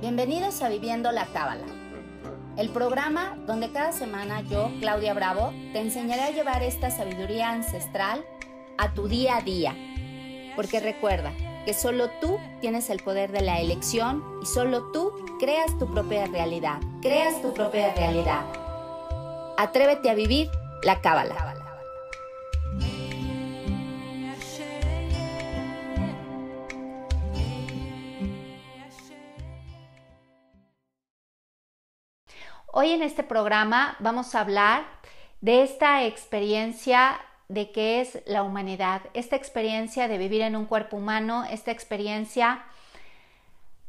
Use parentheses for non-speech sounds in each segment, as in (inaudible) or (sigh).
Bienvenidos a Viviendo la Cábala, el programa donde cada semana yo, Claudia Bravo, te enseñaré a llevar esta sabiduría ancestral a tu día a día. Porque recuerda que solo tú tienes el poder de la elección y solo tú creas tu propia realidad. Creas tu propia realidad. Atrévete a vivir la Cábala. Hoy en este programa vamos a hablar de esta experiencia de qué es la humanidad, esta experiencia de vivir en un cuerpo humano, esta experiencia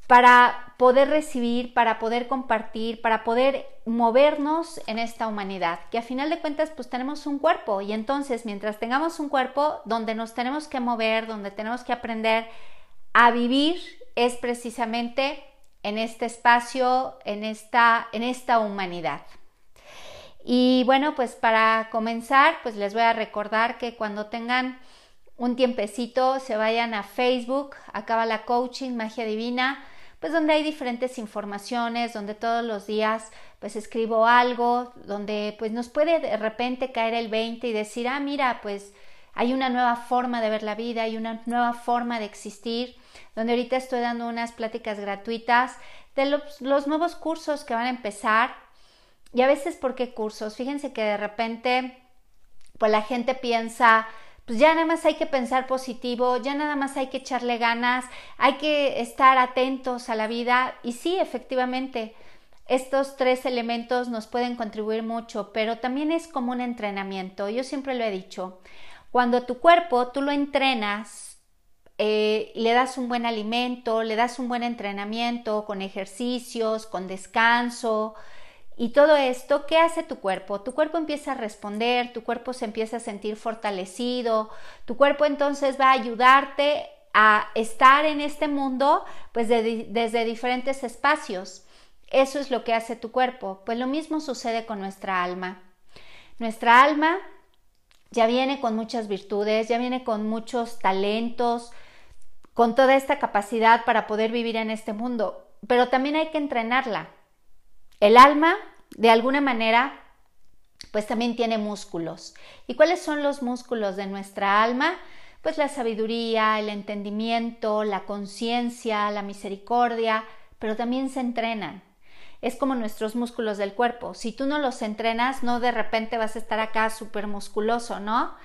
para poder recibir, para poder compartir, para poder movernos en esta humanidad, que a final de cuentas pues tenemos un cuerpo. Y entonces mientras tengamos un cuerpo donde nos tenemos que mover, donde tenemos que aprender a vivir, es precisamente en este espacio, en esta, en esta humanidad. Y bueno, pues para comenzar, pues les voy a recordar que cuando tengan un tiempecito se vayan a Facebook, acaba la coaching, magia divina, pues donde hay diferentes informaciones, donde todos los días pues escribo algo, donde pues nos puede de repente caer el 20 y decir, ah, mira, pues hay una nueva forma de ver la vida, hay una nueva forma de existir, donde ahorita estoy dando unas pláticas gratuitas de los, nuevos cursos que van a empezar. Y a veces, ¿por qué cursos? Fíjense que de repente, pues la gente piensa, pues ya nada más hay que pensar positivo, ya nada más hay que echarle ganas, hay que estar atentos a la vida. Y sí, efectivamente, estos tres elementos nos pueden contribuir mucho, pero también es como un entrenamiento. Yo siempre lo he dicho, cuando tu cuerpo tú lo entrenas, eh, le das un buen alimento, le das un buen entrenamiento con ejercicios, con descanso y todo esto, ¿qué hace tu cuerpo? Tu cuerpo empieza a responder, tu cuerpo se empieza a sentir fortalecido, tu cuerpo entonces va a ayudarte a estar en este mundo pues desde diferentes espacios. Eso es lo que hace tu cuerpo. Pues lo mismo sucede con nuestra alma. Nuestra alma ya viene con muchas virtudes, ya viene con muchos talentos, con toda esta capacidad para poder vivir en este mundo, pero también hay que entrenarla. El alma, de alguna manera, pues también tiene músculos. ¿Y cuáles son los músculos de nuestra alma? Pues la sabiduría, el entendimiento, la conciencia, la misericordia, pero también se entrenan. Es como nuestros músculos del cuerpo. Si tú no los entrenas, no de repente vas a estar acá súper musculoso, ¿no?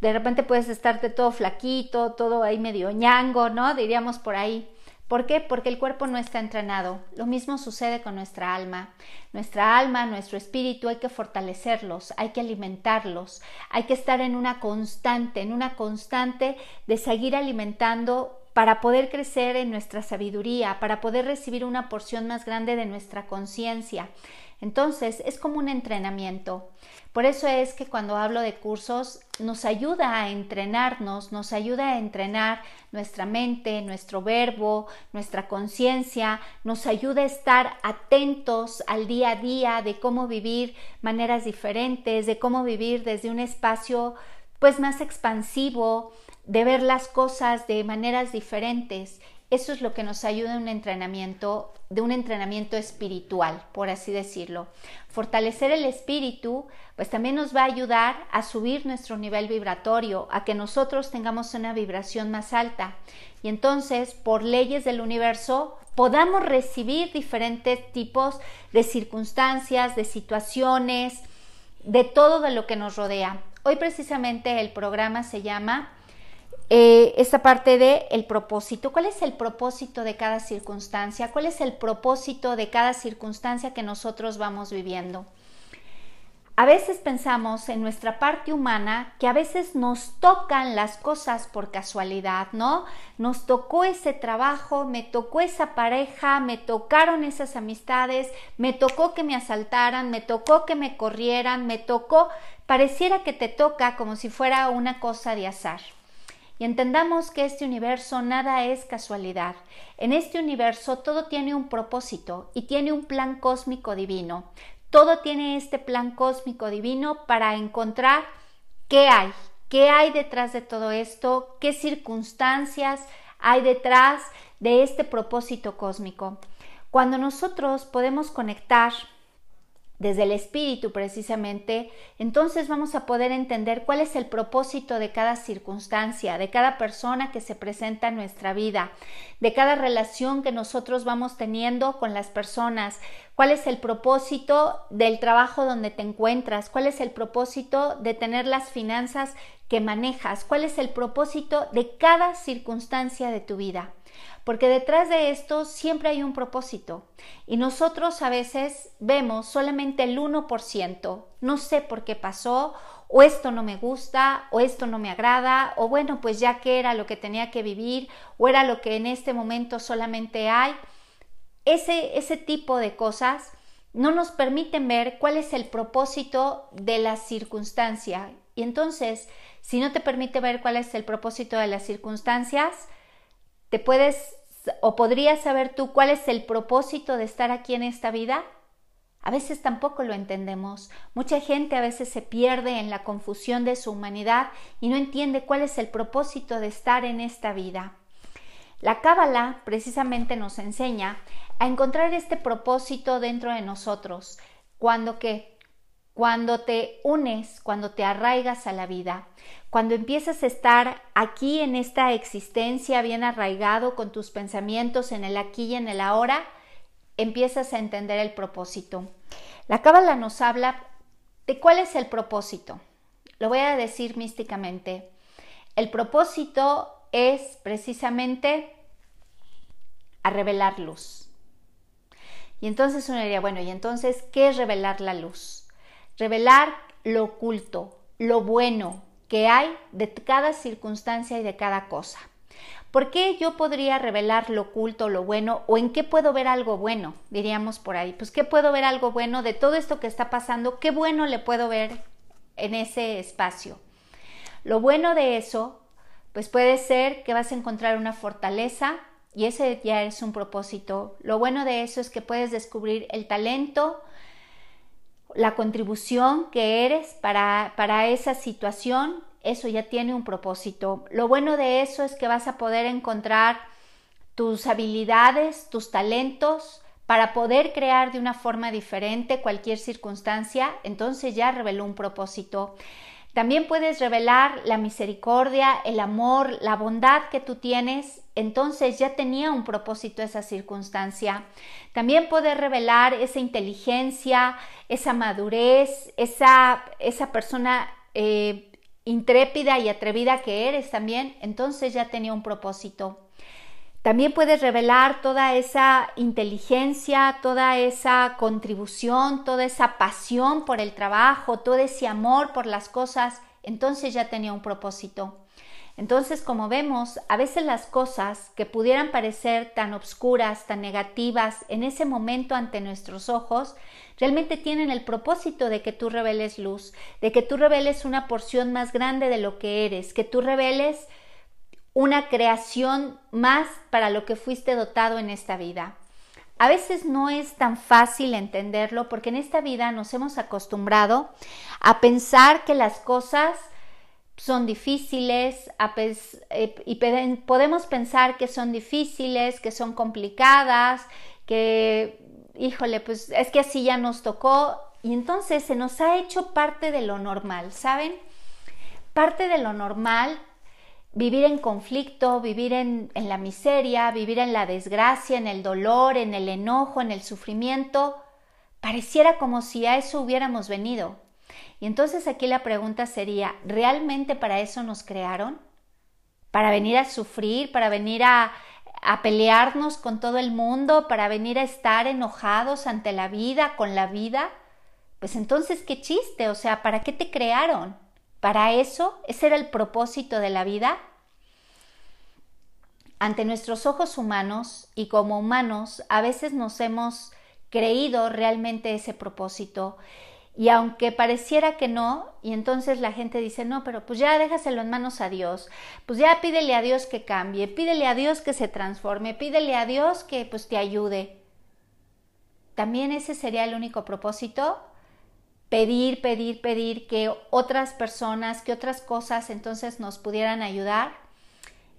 De repente puedes estarte todo flaquito, todo ahí medio ñango, ¿no? Diríamos por ahí. ¿Por qué? Porque el cuerpo no está entrenado. Lo mismo sucede con nuestra alma. Nuestra alma, nuestro espíritu, hay que fortalecerlos, hay que alimentarlos, hay que estar en una constante, en una constante de seguir alimentando para poder crecer en nuestra sabiduría, para poder recibir una porción más grande de nuestra conciencia. Entonces, es como un entrenamiento. Por eso es que cuando hablo de cursos, nos ayuda a entrenarnos, nos ayuda a entrenar nuestra mente, nuestro verbo, nuestra conciencia, nos ayuda a estar atentos al día a día de cómo vivir maneras diferentes, de cómo vivir desde un espacio pues más expansivo, de ver las cosas de maneras diferentes eso es lo que nos ayuda en un entrenamiento, de un entrenamiento espiritual, por así decirlo. Fortalecer el espíritu, pues también nos va a ayudar a subir nuestro nivel vibratorio, a que nosotros tengamos una vibración más alta. Y entonces, por leyes del universo, podamos recibir diferentes tipos de circunstancias, de situaciones, de todo de lo que nos rodea. Hoy precisamente el programa se llama eh, esta parte de el propósito. ¿Cuál es el propósito de cada circunstancia? ¿Cuál es el propósito de cada circunstancia que nosotros vamos viviendo? A veces pensamos en nuestra parte humana que a veces nos tocan las cosas por casualidad, ¿no? Nos tocó ese trabajo, me tocó esa pareja, me tocaron esas amistades, me tocó que me asaltaran, me tocó que me corrieran, me tocó, pareciera que te toca como si fuera una cosa de azar y entendamos que este universo nada es casualidad. En este universo todo tiene un propósito y tiene un plan cósmico divino. Todo tiene este plan cósmico divino para encontrar qué hay, qué hay detrás de todo esto, qué circunstancias hay detrás de este propósito cósmico. Cuando nosotros podemos conectar desde el espíritu precisamente, entonces vamos a poder entender cuál es el propósito de cada circunstancia, de cada persona que se presenta en nuestra vida, de cada relación que nosotros vamos teniendo con las personas, cuál es el propósito del trabajo donde te encuentras, cuál es el propósito de tener las finanzas que manejas, cuál es el propósito de cada circunstancia de tu vida porque detrás de esto siempre hay un propósito y nosotros a veces vemos solamente el 1%, no sé por qué pasó, o esto no me gusta, o esto no me agrada, o bueno, pues ya que era lo que tenía que vivir, o era lo que en este momento solamente hay. Ese, ese tipo de cosas no nos permiten ver cuál es el propósito de la circunstancia. Y entonces, si no te permite ver cuál es el propósito de las circunstancias, ¿Te puedes o podrías saber tú cuál es el propósito de estar aquí en esta vida? A veces tampoco lo entendemos. Mucha gente a veces se pierde en la confusión de su humanidad y no entiende cuál es el propósito de estar en esta vida. La Cábala precisamente nos enseña a encontrar este propósito dentro de nosotros, cuando que cuando te unes, cuando te arraigas a la vida, cuando empiezas a estar aquí en esta existencia bien arraigado con tus pensamientos en el aquí y en el ahora, empiezas a entender el propósito. La Cábala nos habla de cuál es el propósito. Lo voy a decir místicamente. El propósito es precisamente a revelar luz. Y entonces uno diría, bueno, ¿y entonces qué es revelar la luz? Revelar lo oculto, lo bueno, que hay de cada circunstancia y de cada cosa. ¿Por qué yo podría revelar lo oculto, lo bueno, o en qué puedo ver algo bueno? Diríamos por ahí. Pues, ¿qué puedo ver algo bueno de todo esto que está pasando? ¿Qué bueno le puedo ver en ese espacio? Lo bueno de eso, pues puede ser que vas a encontrar una fortaleza y ese ya es un propósito. Lo bueno de eso es que puedes descubrir el talento, la contribución que eres para, para esa situación, eso ya tiene un propósito. Lo bueno de eso es que vas a poder encontrar tus habilidades, tus talentos, para poder crear de una forma diferente cualquier circunstancia, entonces ya reveló un propósito. También puedes revelar la misericordia, el amor, la bondad que tú tienes. Entonces ya tenía un propósito esa circunstancia. También puedes revelar esa inteligencia, esa madurez, esa, esa persona eh, intrépida y atrevida que eres también. Entonces ya tenía un propósito. También puedes revelar toda esa inteligencia, toda esa contribución, toda esa pasión por el trabajo, todo ese amor por las cosas, entonces ya tenía un propósito. Entonces, como vemos, a veces las cosas que pudieran parecer tan obscuras, tan negativas en ese momento ante nuestros ojos, realmente tienen el propósito de que tú reveles luz, de que tú reveles una porción más grande de lo que eres, que tú reveles una creación más para lo que fuiste dotado en esta vida. A veces no es tan fácil entenderlo porque en esta vida nos hemos acostumbrado a pensar que las cosas son difíciles eh, y podemos pensar que son difíciles, que son complicadas, que, híjole, pues es que así ya nos tocó y entonces se nos ha hecho parte de lo normal, ¿saben? Parte de lo normal vivir en conflicto, vivir en, la miseria, vivir en la desgracia, en el dolor, en el enojo, en el sufrimiento, pareciera como si a eso hubiéramos venido. Y entonces aquí la pregunta sería, ¿realmente para eso nos crearon? ¿Para venir a sufrir? ¿Para venir a, pelearnos con todo el mundo? ¿Para venir a estar enojados ante la vida, con la vida? Pues entonces, ¿qué chiste? O sea, ¿para qué te crearon? Para eso, ese era el propósito de la vida. Ante nuestros ojos humanos y como humanos, a veces nos hemos creído realmente ese propósito. Y aunque pareciera que no, y entonces la gente dice, no, pero pues ya déjaselo en manos a Dios, pues ya pídele a Dios que cambie, pídele a Dios que se transforme, pídele a Dios que pues te ayude. ¿También ese sería el único propósito? pedir, pedir, pedir que otras personas, que otras cosas entonces nos pudieran ayudar.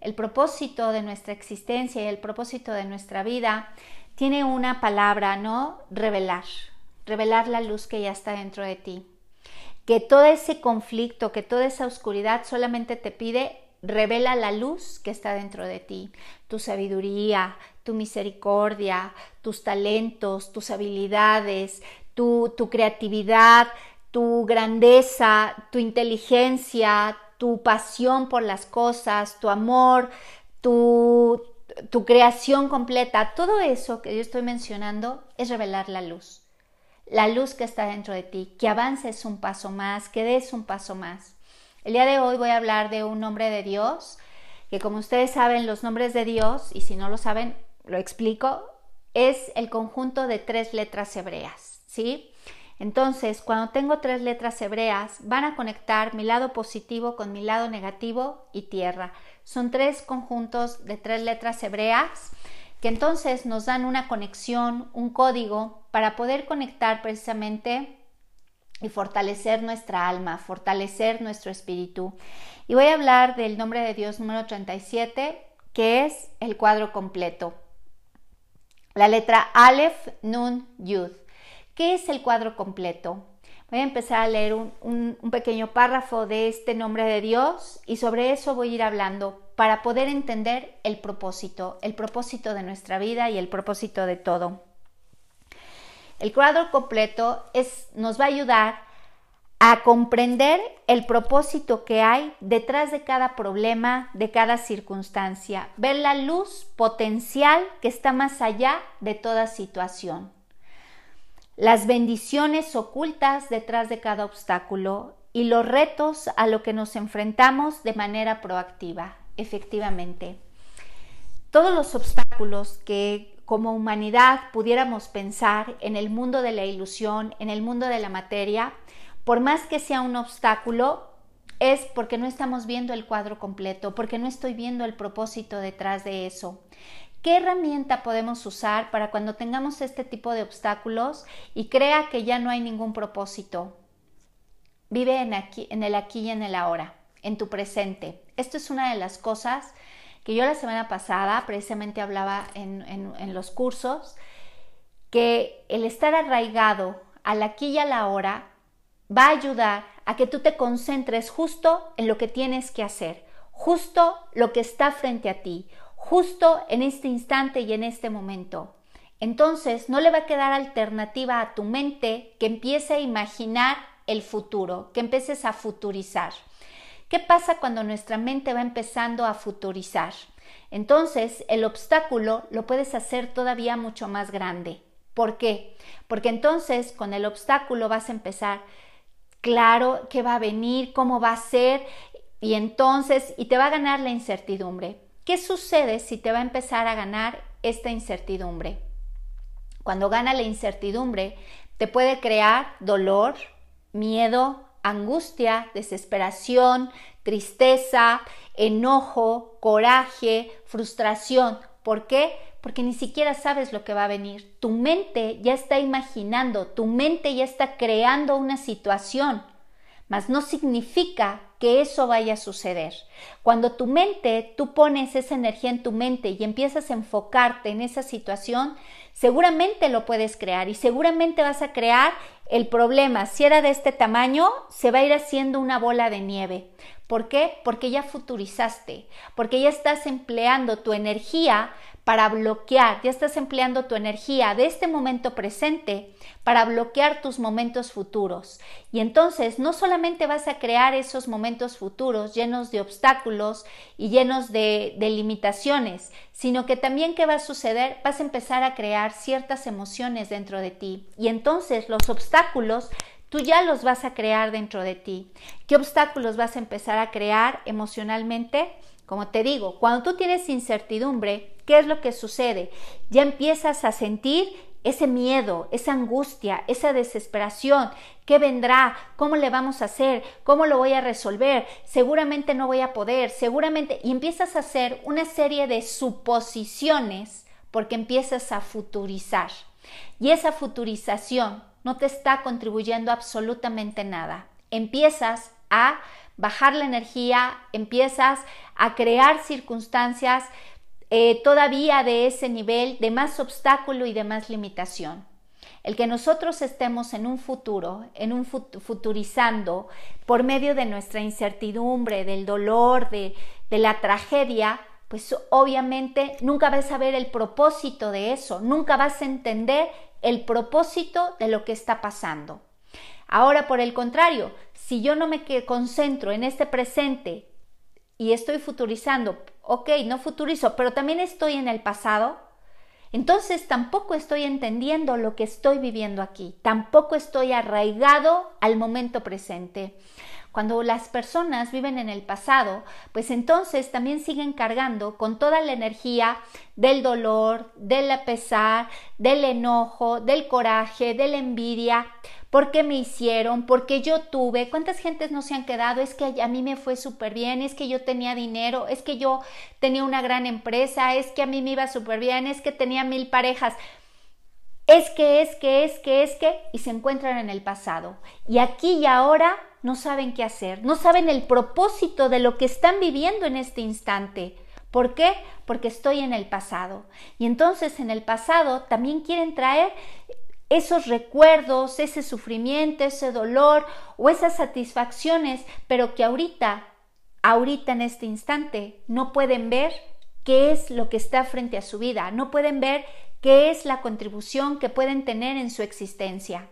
El propósito de nuestra existencia y el propósito de nuestra vida tiene una palabra, ¿no? Revelar, revelar la luz que ya está dentro de ti. Que todo ese conflicto, que toda esa oscuridad solamente te pide revela la luz que está dentro de ti, tu sabiduría, tu misericordia, tus talentos, tus habilidades, tu, creatividad, tu grandeza, tu inteligencia, tu pasión por las cosas, tu amor, tu creación completa, todo eso que yo estoy mencionando es revelar la luz. La luz que está dentro de ti, que avances un paso más, que des un paso más. El día de hoy voy a hablar de un nombre de Dios, que como ustedes saben, los nombres de Dios, y si no lo saben, lo explico, es el conjunto de tres letras hebreas, ¿sí? Entonces, cuando tengo tres letras hebreas, van a conectar mi lado positivo con mi lado negativo y tierra. Son tres conjuntos de tres letras hebreas que entonces nos dan una conexión, un código para poder conectar precisamente y fortalecer nuestra alma, fortalecer nuestro espíritu. Y voy a hablar del nombre de Dios número 37, que es el cuadro completo. La letra Aleph, Nun, Yud. ¿Qué es el cuadro completo? Voy a empezar a leer un, pequeño párrafo de este nombre de Dios y sobre eso voy a ir hablando para poder entender el propósito, el propósito de nuestra vida y el propósito de todo. El cuadro completo es, nos va a ayudar a comprender el propósito que hay detrás de cada problema, de cada circunstancia, ver la luz potencial que está más allá de toda situación las bendiciones ocultas detrás de cada obstáculo y los retos a lo que nos enfrentamos de manera proactiva, efectivamente. Todos los obstáculos que como humanidad pudiéramos pensar en el mundo de la ilusión, en el mundo de la materia, por más que sea un obstáculo, es porque no estamos viendo el cuadro completo, porque no estoy viendo el propósito detrás de eso. ¿Qué herramienta podemos usar para cuando tengamos este tipo de obstáculos y crea que ya no hay ningún propósito? Vive en, el aquí y en el ahora, en tu presente. Esto es una de las cosas que yo la semana pasada precisamente hablaba en, en los cursos, que el estar arraigado al aquí y a la hora va a ayudar a que tú te concentres justo en lo que tienes que hacer, justo lo que está frente a ti, justo en este instante y en este momento. Entonces no le va a quedar alternativa a tu mente que empiece a imaginar el futuro, que empieces a futurizar. ¿Qué pasa cuando nuestra mente va empezando a futurizar? Entonces el obstáculo lo puedes hacer todavía mucho más grande. ¿Por qué? Porque entonces con el obstáculo vas a empezar, claro, qué va a venir, cómo va a ser, y entonces, y te va a ganar la incertidumbre. ¿Qué sucede si te va a empezar a ganar esta incertidumbre? Cuando gana la incertidumbre, te puede crear dolor, miedo, angustia, desesperación, tristeza, enojo, coraje, frustración. ¿Por qué? Porque ni siquiera sabes lo que va a venir. Tu mente ya está imaginando, tu mente ya está creando una situación, mas no significa que eso vaya a suceder. Cuando tu mente, tú pones esa energía en tu mente y empiezas a enfocarte en esa situación, seguramente lo puedes crear y seguramente vas a crear el problema. Si era de este tamaño, se va a ir haciendo una bola de nieve. ¿Por qué? Porque ya futurizaste, porque ya estás empleando tu energía para bloquear, ya estás empleando tu energía de este momento presente para bloquear tus momentos futuros. Y entonces no solamente vas a crear esos momentos futuros llenos de obstáculos y llenos de, de limitaciones, sino que también qué va a suceder, vas a empezar a crear ciertas emociones dentro de ti. Y entonces los obstáculos tú ya los vas a crear dentro de ti. ¿Qué obstáculos vas a empezar a crear emocionalmente? Como te digo, cuando tú tienes incertidumbre, ¿qué es lo que sucede? Ya empiezas a sentir ese miedo, esa angustia, esa desesperación. ¿Qué vendrá? ¿Cómo le vamos a hacer? ¿Cómo lo voy a resolver? Seguramente no voy a poder, seguramente. Y empiezas a hacer una serie de suposiciones porque empiezas a futurizar. Y esa futurización no te está contribuyendo absolutamente nada. Empiezas a bajar la energía, empiezas a crear circunstancias eh, todavía de ese nivel de más obstáculo y de más limitación. El que nosotros estemos en un futuro, en un futurizando por medio de nuestra incertidumbre, del dolor, de, de la tragedia, pues obviamente nunca vas a ver el propósito de eso, nunca vas a entender el propósito de lo que está pasando. Ahora, por el contrario, si yo no me concentro en este presente y estoy futurizando, ok, no futurizo, pero también estoy en el pasado, entonces tampoco estoy entendiendo lo que estoy viviendo aquí, tampoco estoy arraigado al momento presente. Cuando las personas viven en el pasado, pues entonces también siguen cargando con toda la energía del dolor, del pesar, del enojo, del coraje, de la envidia, porque me hicieron, porque yo tuve, cuántas gentes no se han quedado, es que a mí me fue súper bien, es que yo tenía dinero, es que yo tenía una gran empresa, es que a mí me iba súper bien, es que tenía mil parejas. Es que, es que, es que, es que, y se encuentran en el pasado. Y aquí y ahora no saben qué hacer, no saben el propósito de lo que están viviendo en este instante. ¿Por qué? Porque estoy en el pasado. Y entonces en el pasado también quieren traer esos recuerdos, ese sufrimiento, ese dolor o esas satisfacciones, pero que ahorita, ahorita en este instante, no pueden ver qué es lo que está frente a su vida, no pueden ver qué es la contribución que pueden tener en su existencia.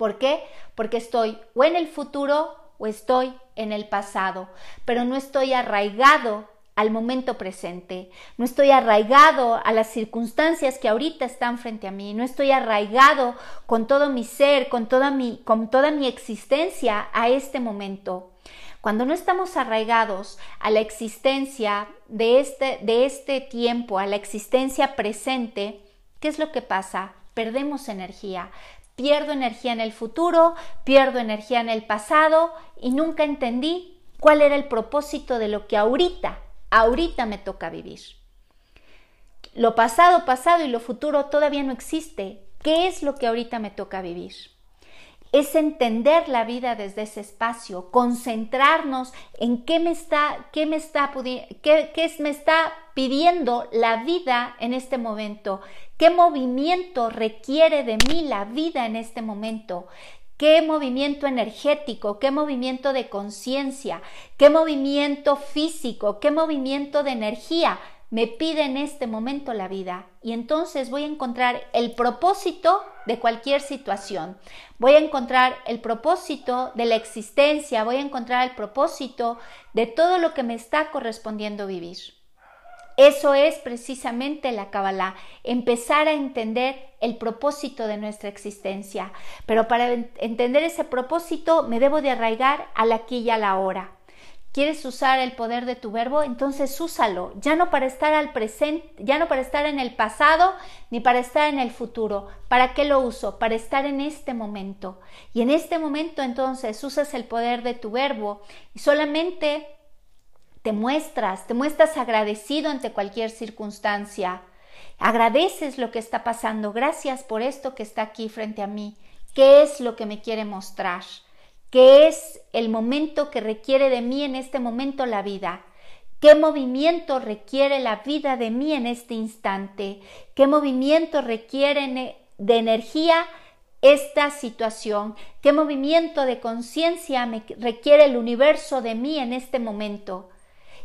¿Por qué? Porque estoy o en el futuro o estoy en el pasado, pero no estoy arraigado al momento presente, no estoy arraigado a las circunstancias que ahorita están frente a mí, no estoy arraigado con todo mi ser, con toda mi, con toda mi existencia a este momento. Cuando no estamos arraigados a la existencia de este, de este tiempo, a la existencia presente, ¿qué es lo que pasa? Perdemos energía, pierdo energía en el futuro, pierdo energía en el pasado y nunca entendí cuál era el propósito de lo que ahorita, ahorita me toca vivir. Lo pasado, pasado y lo futuro todavía no existe. ¿Qué es lo que ahorita me toca vivir? Es entender la vida desde ese espacio, concentrarnos en qué me está, qué me está, qué, me está pidiendo la vida en este momento, qué movimiento requiere de mí la vida en este momento, qué movimiento energético, qué movimiento de conciencia, qué movimiento físico, qué movimiento de energía me pide en este momento la vida y entonces voy a encontrar el propósito de cualquier situación. Voy a encontrar el propósito de la existencia, voy a encontrar el propósito de todo lo que me está correspondiendo vivir. Eso es precisamente la Kabbalah, empezar a entender el propósito de nuestra existencia. Pero para entender ese propósito me debo de arraigar al aquí y a la hora. ¿Quieres usar el poder de tu verbo? Entonces úsalo, ya no para estar al presente, ya no para estar en el pasado ni para estar en el futuro. ¿Para qué lo uso? Para estar en este momento. Y en este momento entonces usas el poder de tu verbo y solamente te muestras, te muestras agradecido ante cualquier circunstancia. Agradeces lo que está pasando. Gracias por esto que está aquí frente a mí. ¿Qué es lo que me quiere mostrar? ¿Qué es el momento que requiere de mí en este momento la vida? ¿Qué movimiento requiere la vida de mí en este instante? ¿Qué movimiento requiere de energía esta situación? ¿Qué movimiento de conciencia me requiere el universo de mí en este momento?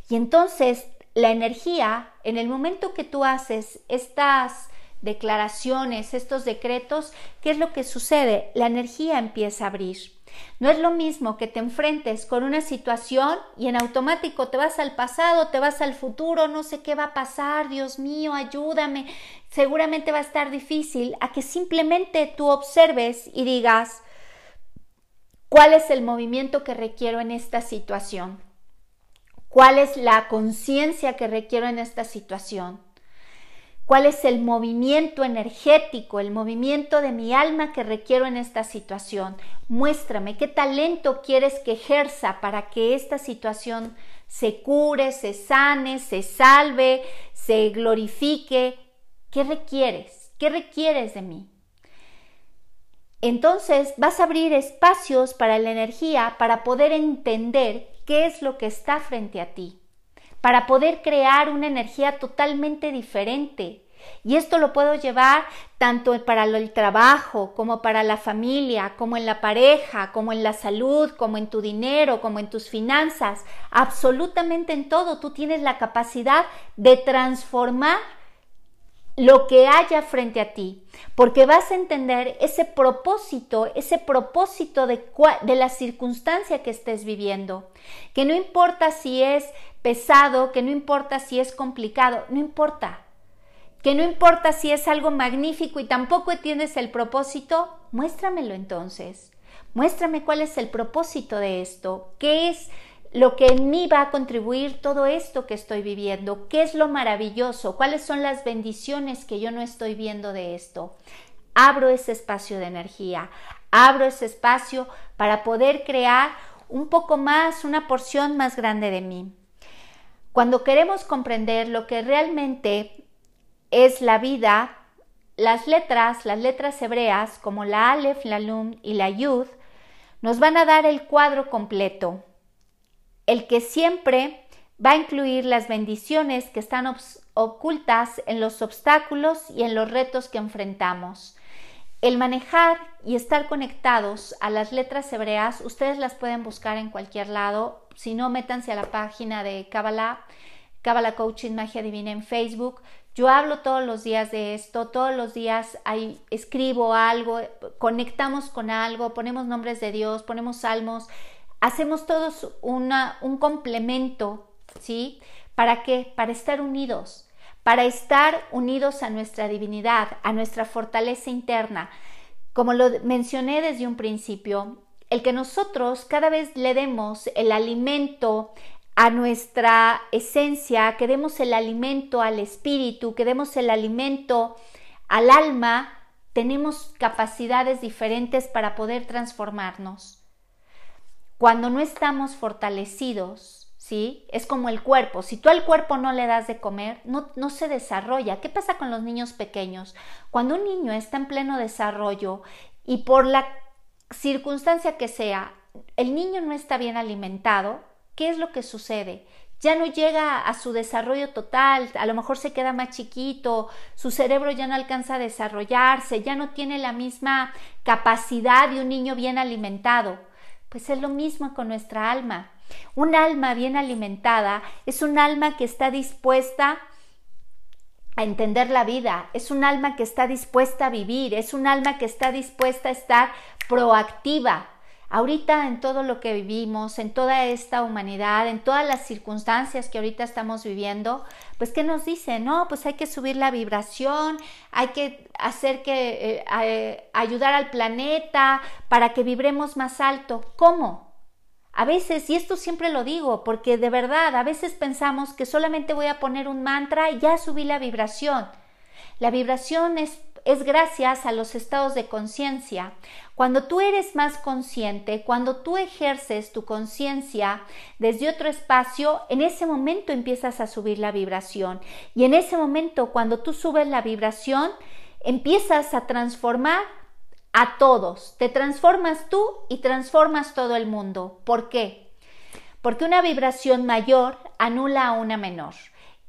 Y entonces la energía, en el momento que tú haces estas declaraciones, estos decretos, ¿qué es lo que sucede? La energía empieza a abrir. No es lo mismo que te enfrentes con una situación y en automático te vas al pasado, te vas al futuro, no sé qué va a pasar, Dios mío, ayúdame, seguramente va a estar difícil, a que simplemente tú observes y digas, ¿cuál es el movimiento que requiero en esta situación? ¿Cuál es la conciencia que requiero en esta situación? Cuál es el movimiento energético, el movimiento de mi alma que requiero en esta situación. Muéstrame qué talento quieres que ejerza para que esta situación se cure, se sane, se salve, se glorifique. ¿Qué requieres? ¿Qué requieres de mí? Entonces vas a abrir espacios para la energía para poder entender qué es lo que está frente a ti. Para poder crear una energía totalmente diferente. Y esto lo puedo llevar tanto para el trabajo, como para la familia, como en la pareja, como en la salud, como en tu dinero, como en tus finanzas, absolutamente en todo. Tú tienes la capacidad de transformar lo que haya frente a ti, porque vas a entender ese propósito, ese propósito de, de, la circunstancia que estés viviendo, que no importa si es pesado, que no importa si es complicado, no importa, que no importa si es algo magnífico y tampoco entiendes el propósito, muéstramelo entonces, muéstrame cuál es el propósito de esto, qué es lo que en mí va a contribuir todo esto que estoy viviendo, qué es lo maravilloso, cuáles son las bendiciones que yo no estoy viendo de esto. Abro ese espacio de energía, abro ese espacio para poder crear un poco más, una porción más grande de mí. Cuando queremos comprender lo que realmente es la vida, las letras, las letras hebreas como la Aleph, la Lum y la Yud, nos van a dar el cuadro completo el que siempre va a incluir las bendiciones que están ocultas en los obstáculos y en los retos que enfrentamos. El manejar y estar conectados a las letras hebreas, ustedes las pueden buscar en cualquier lado. Si no, métanse a la página de Kabbalah, Kabbalah Coaching Magia Divina en Facebook. Yo hablo todos los días de esto, todos los días escribo algo, conectamos con algo, ponemos nombres de Dios, ponemos salmos, hacemos todos un complemento, ¿sí? ¿Para qué? Para estar unidos, para estar unidos a nuestra divinidad, a nuestra fortaleza interna. Como lo mencioné desde un principio, el que nosotros cada vez le demos el alimento a nuestra esencia, que demos el alimento al espíritu, que demos el alimento al alma, tenemos capacidades diferentes para poder transformarnos. Cuando no estamos fortalecidos, ¿sí? Es como el cuerpo. Si tú al cuerpo no le das de comer, no, no se desarrolla. ¿Qué pasa con los niños pequeños? Cuando un niño está en pleno desarrollo y por la circunstancia que sea, el niño no está bien alimentado, ¿qué es lo que sucede? ya no llega a su desarrollo total, a lo mejor se queda más chiquito, su cerebro ya no alcanza a desarrollarse, ya no tiene la misma capacidad de un niño bien alimentado. Pues es lo mismo con nuestra alma. Un alma bien alimentada es un alma que está dispuesta a entender la vida, es un alma que está dispuesta a vivir, es un alma que está dispuesta a estar proactiva, ahorita en todo lo que vivimos, en toda esta humanidad, en todas las circunstancias que ahorita estamos viviendo, pues ¿qué nos dice? No, pues hay que subir la vibración, hay que hacer que eh, eh, ayudar al planeta para que vibremos más alto. ¿Cómo? A veces, y esto siempre lo digo, porque de verdad, a veces pensamos que solamente voy a poner un mantra y ya subí la vibración. La vibración es es gracias a los estados de conciencia. Cuando tú eres más consciente, cuando tú ejerces tu conciencia desde otro espacio, en ese momento empiezas a subir la vibración. Y en ese momento, cuando tú subes la vibración, empiezas a transformar a todos. Te transformas tú y transformas todo el mundo. ¿Por qué? Porque una vibración mayor anula a una menor.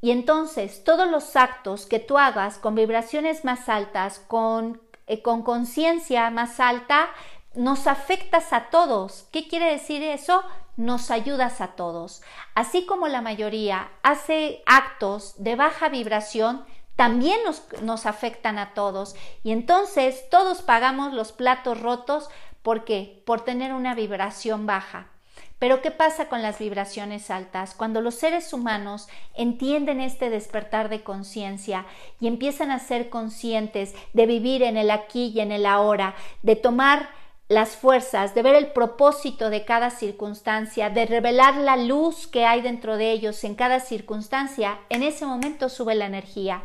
Y entonces todos los actos que tú hagas con vibraciones más altas, con eh, con conciencia más alta, nos afectas a todos. ¿Qué quiere decir eso? Nos ayudas a todos. Así como la mayoría hace actos de baja vibración, también nos, nos afectan a todos. Y entonces todos pagamos los platos rotos. ¿Por qué? Por tener una vibración baja. Pero ¿qué pasa con las vibraciones altas? Cuando los seres humanos entienden este despertar de conciencia y empiezan a ser conscientes de vivir en el aquí y en el ahora, de tomar las fuerzas, de ver el propósito de cada circunstancia, de revelar la luz que hay dentro de ellos en cada circunstancia, en ese momento sube la energía.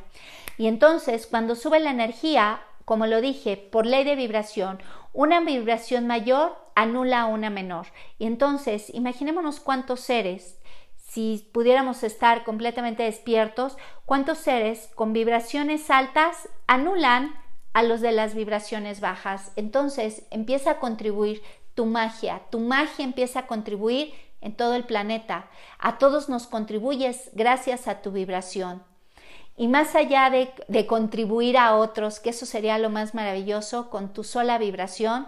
Y entonces, cuando sube la energía, como lo dije, por ley de vibración, una vibración mayor anula a una menor. Y entonces, imaginémonos cuántos seres, si pudiéramos estar completamente despiertos, cuántos seres con vibraciones altas anulan a los de las vibraciones bajas. Entonces empieza a contribuir tu magia, tu magia empieza a contribuir en todo el planeta. A todos nos contribuyes gracias a tu vibración. Y más allá de, de, contribuir a otros, que eso sería lo más maravilloso con tu sola vibración,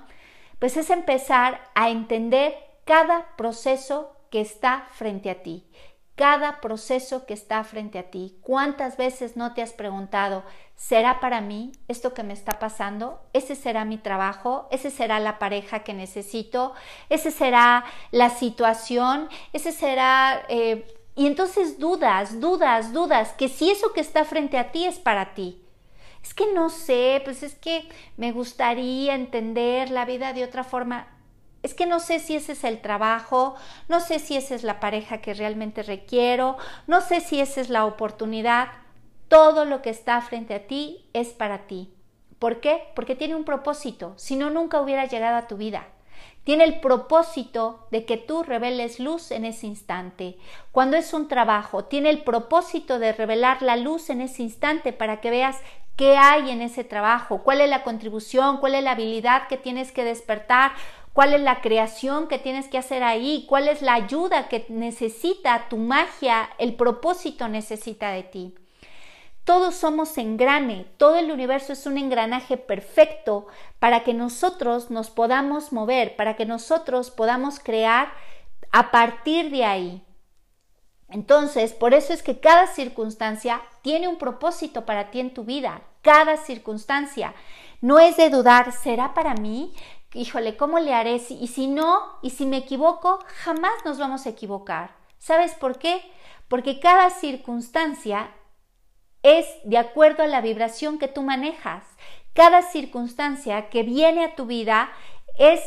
pues es empezar a entender cada proceso que está frente a ti, cada proceso que está frente a ti. ¿Cuántas veces no te has preguntado, ¿será para mí esto que me está pasando? ¿Ese será mi trabajo? ¿Ese será la pareja que necesito? ¿Ese será la situación? ¿Ese será... Eh, y entonces dudas, dudas, dudas, que si eso que está frente a ti es para ti. Es que no sé, pues es que me gustaría entender la vida de otra forma es que no sé si ese es el trabajo, no sé si esa es la pareja que realmente requiero, no sé si esa es la oportunidad. Todo lo que está frente a ti es para ti. ¿Por qué? Porque tiene un propósito, si no, nunca hubiera llegado a tu vida. Tiene el propósito de que tú reveles luz en ese instante. Cuando es un trabajo, tiene el propósito de revelar la luz en ese instante para que veas qué hay en ese trabajo, cuál es la contribución, cuál es la habilidad que tienes que despertar, cuál es la creación que tienes que hacer ahí, cuál es la ayuda que necesita tu magia, el propósito necesita de ti. Todos somos engrane, todo el universo es un engranaje perfecto para que nosotros nos podamos mover, para que nosotros podamos crear a partir de ahí. Entonces, por eso es que cada circunstancia tiene un propósito para ti en tu vida, cada circunstancia. No es de dudar, ¿será para mí? híjole, ¿cómo le haré? Y si no, y si me equivoco, jamás nos vamos a equivocar. ¿Sabes por qué? Porque cada circunstancia es de acuerdo a la vibración que tú manejas. Cada circunstancia que viene a tu vida es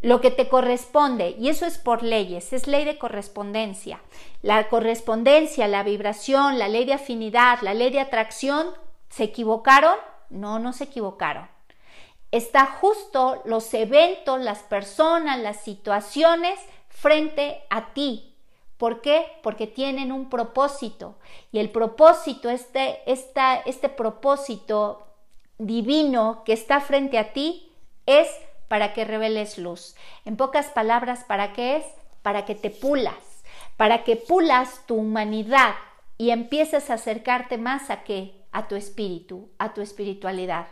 lo que te corresponde y eso es por leyes, es ley de correspondencia. La correspondencia, la vibración, la ley de afinidad, la ley de atracción, ¿se equivocaron? No, no se equivocaron está justo los eventos, las personas, las situaciones frente a ti. ¿Por qué? Porque tienen un propósito. Y el propósito, este, este propósito divino que está frente a ti es para que reveles luz. En pocas palabras, ¿para qué es? Para que te pulas, para que pulas tu humanidad y empieces a acercarte más a qué? A tu espíritu, a tu espiritualidad.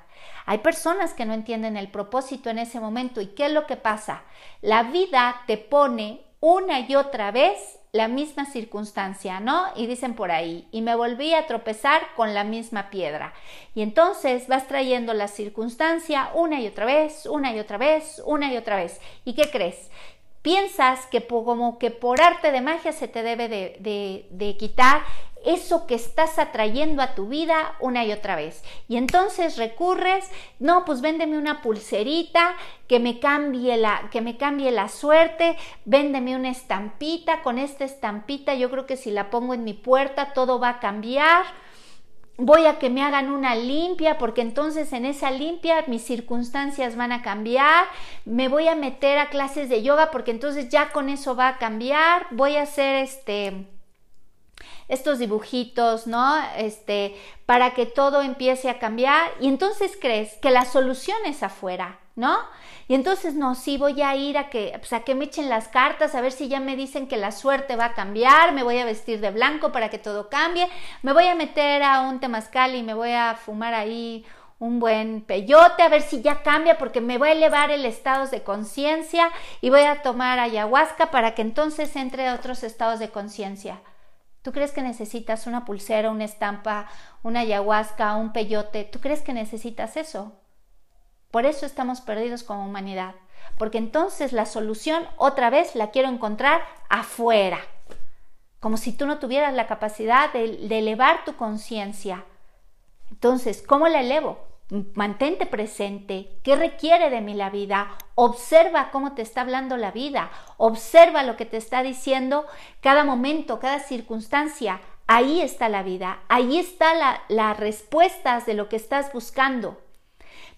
Hay personas que no entienden el propósito en ese momento y qué es lo que pasa. La vida te pone una y otra vez la misma circunstancia, ¿no? Y dicen por ahí, y me volví a tropezar con la misma piedra. Y entonces vas trayendo la circunstancia una y otra vez, una y otra vez, una y otra vez. ¿Y qué crees? Piensas que como que por arte de magia se te debe de, quitar eso que estás atrayendo a tu vida una y otra vez. Y entonces recurres, no, pues véndeme una pulserita que me cambie la que me cambie la suerte, véndeme una estampita, con esta estampita yo creo que si la pongo en mi puerta todo va a cambiar. Voy a que me hagan una limpia porque entonces en esa limpia mis circunstancias van a cambiar. Me voy a meter a clases de yoga porque entonces ya con eso va a cambiar. Voy a hacer este estos dibujitos, ¿no? Este, para que todo empiece a cambiar y entonces crees que la solución es afuera, ¿no? Y entonces no, sí voy a ir a que, pues, que me echen las cartas, a ver si ya me dicen que la suerte va a cambiar, me voy a vestir de blanco para que todo cambie, me voy a meter a un temazcal y me voy a fumar ahí un buen peyote, a ver si ya cambia, porque me voy a elevar el estado de conciencia y voy a tomar ayahuasca para que entonces entre a otros estados de conciencia. ¿Tú crees que necesitas una pulsera, una estampa, una ayahuasca, un peyote? ¿Tú crees que necesitas eso? Por eso estamos perdidos como humanidad, porque entonces la solución otra vez la quiero encontrar afuera, como si tú no tuvieras la capacidad de, elevar tu conciencia. Entonces, ¿cómo la elevo? Mantente presente. ¿Qué requiere de mí la vida? Observa cómo te está hablando la vida. Observa lo que te está diciendo cada momento, cada circunstancia. Ahí está la vida. Ahí está las respuestas de lo que estás buscando.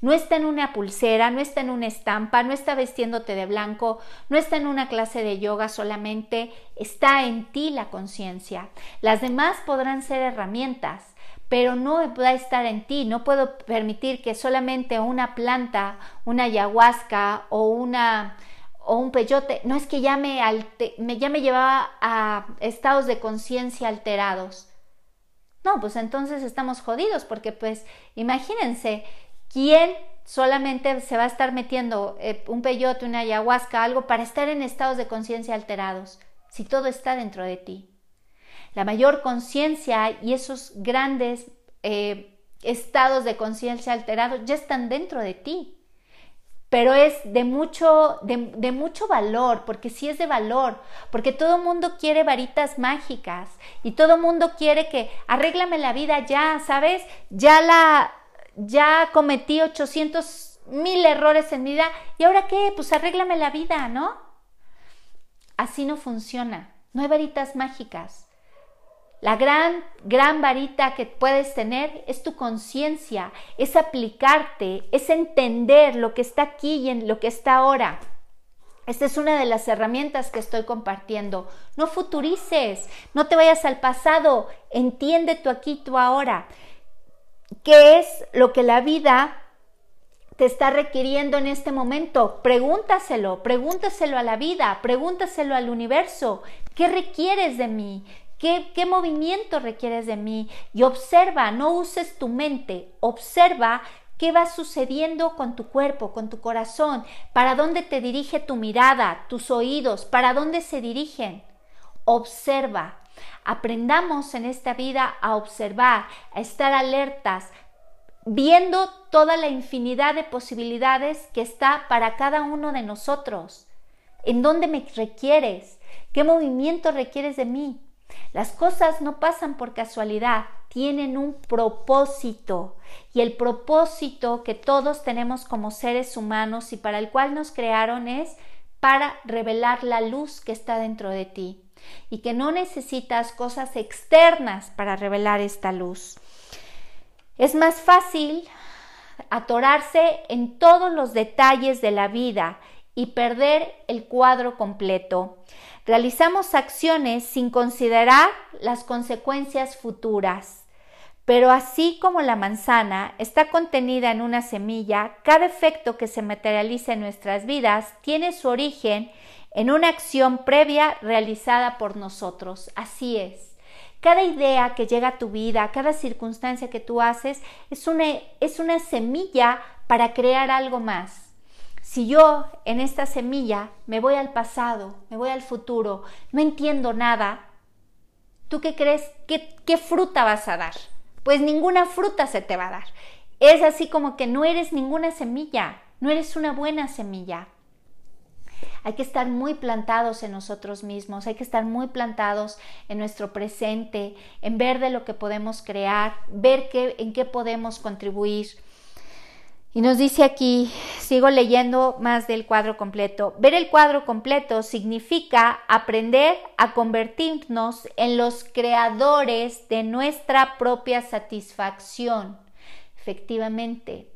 No está en una pulsera, no está en una estampa, no está vestiéndote de blanco, no está en una clase de yoga solamente, está en ti la conciencia. Las demás podrán ser herramientas, pero no pueda estar en ti. No puedo permitir que solamente una planta, una ayahuasca o una o un peyote, no es que ya me, me, ya me llevaba a estados de conciencia alterados. No, pues entonces estamos jodidos porque pues imagínense, ¿quién solamente se va a estar metiendo eh, un peyote, una ayahuasca, algo para estar en estados de conciencia alterados, si todo está dentro de ti? La mayor conciencia y esos grandes eh, estados de conciencia alterados ya están dentro de ti pero es de mucho, de, mucho valor, porque sí es de valor, porque todo mundo quiere varitas mágicas y todo mundo quiere que arréglame la vida ya, ¿sabes? Ya la, ya cometí 800 mil errores en mi vida y ahora qué, pues arréglame la vida, ¿no? Así no funciona, no hay varitas mágicas. La gran, gran varita que puedes tener es tu conciencia, es aplicarte, es entender lo que está aquí y en lo que está ahora. Esta es una de las herramientas que estoy compartiendo. No futurices, no te vayas al pasado, entiende tu aquí, tu ahora. ¿Qué es lo que la vida te está requiriendo en este momento? Pregúntaselo, pregúntaselo a la vida, pregúntaselo al universo. ¿Qué requieres de mí? ¿Qué, movimiento requieres de mí? Y observa, no uses tu mente, observa qué va sucediendo con tu cuerpo, con tu corazón, para dónde te dirige tu mirada, tus oídos, para dónde se dirigen. Observa. Aprendamos en esta vida a observar, a estar alertas, viendo toda la infinidad de posibilidades que está para cada uno de nosotros. ¿En dónde me requieres? ¿Qué movimiento requieres de mí? Las cosas no pasan por casualidad, tienen un propósito y el propósito que todos tenemos como seres humanos y para el cual nos crearon es para revelar la luz que está dentro de ti y que no necesitas cosas externas para revelar esta luz. Es más fácil atorarse en todos los detalles de la vida y perder el cuadro completo. Realizamos acciones sin considerar las consecuencias futuras. Pero así como la manzana está contenida en una semilla, cada efecto que se materializa en nuestras vidas tiene su origen en una acción previa realizada por nosotros. Así es. Cada idea que llega a tu vida, cada circunstancia que tú haces, es una, es una semilla para crear algo más. Si yo en esta semilla me voy al pasado, me voy al futuro, no entiendo nada, ¿tú qué crees? ¿Qué, ¿Qué, fruta vas a dar? Pues ninguna fruta se te va a dar. Es así como que no eres ninguna semilla, no eres una buena semilla. Hay que estar muy plantados en nosotros mismos, hay que estar muy plantados en nuestro presente, en ver de lo que podemos crear, ver qué, en qué podemos contribuir. Y nos dice aquí, sigo leyendo más del cuadro completo. Ver el cuadro completo significa aprender a convertirnos en los creadores de nuestra propia satisfacción. Efectivamente,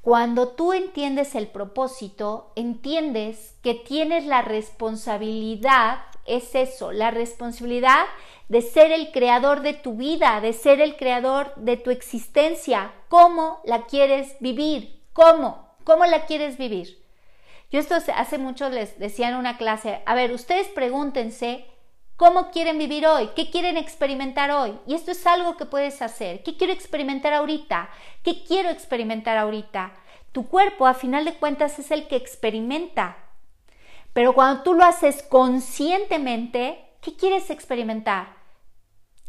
cuando tú entiendes el propósito, entiendes que tienes la responsabilidad, es eso, la responsabilidad de ser el creador de tu vida, de ser el creador de tu existencia. ¿Cómo la quieres vivir? ¿Cómo? ¿Cómo la quieres vivir? Yo esto hace mucho les decía en una clase, a ver, ustedes pregúntense cómo quieren vivir hoy, qué quieren experimentar hoy. Y esto es algo que puedes hacer. ¿Qué quiero experimentar ahorita? ¿Qué quiero experimentar ahorita? Tu cuerpo, a final de cuentas, es el que experimenta. Pero cuando tú lo haces conscientemente, ¿qué quieres experimentar?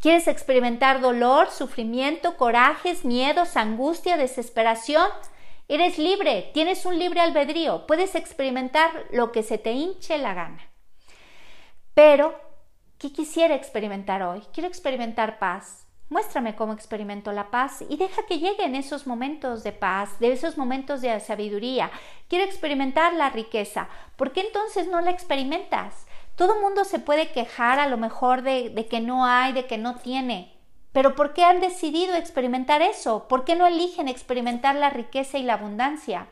¿Quieres experimentar dolor, sufrimiento, corajes, miedos, angustia, desesperación? Eres libre, tienes un libre albedrío, puedes experimentar lo que se te hinche la gana. Pero, ¿qué quisiera experimentar hoy? Quiero experimentar paz. Muéstrame cómo experimento la paz y deja que lleguen esos momentos de paz, de esos momentos de sabiduría. Quiero experimentar la riqueza. ¿Por qué entonces no la experimentas? Todo mundo se puede quejar a lo mejor de, que no hay, de que no tiene. Pero ¿por qué han decidido experimentar eso? ¿Por qué no eligen experimentar la riqueza y la abundancia?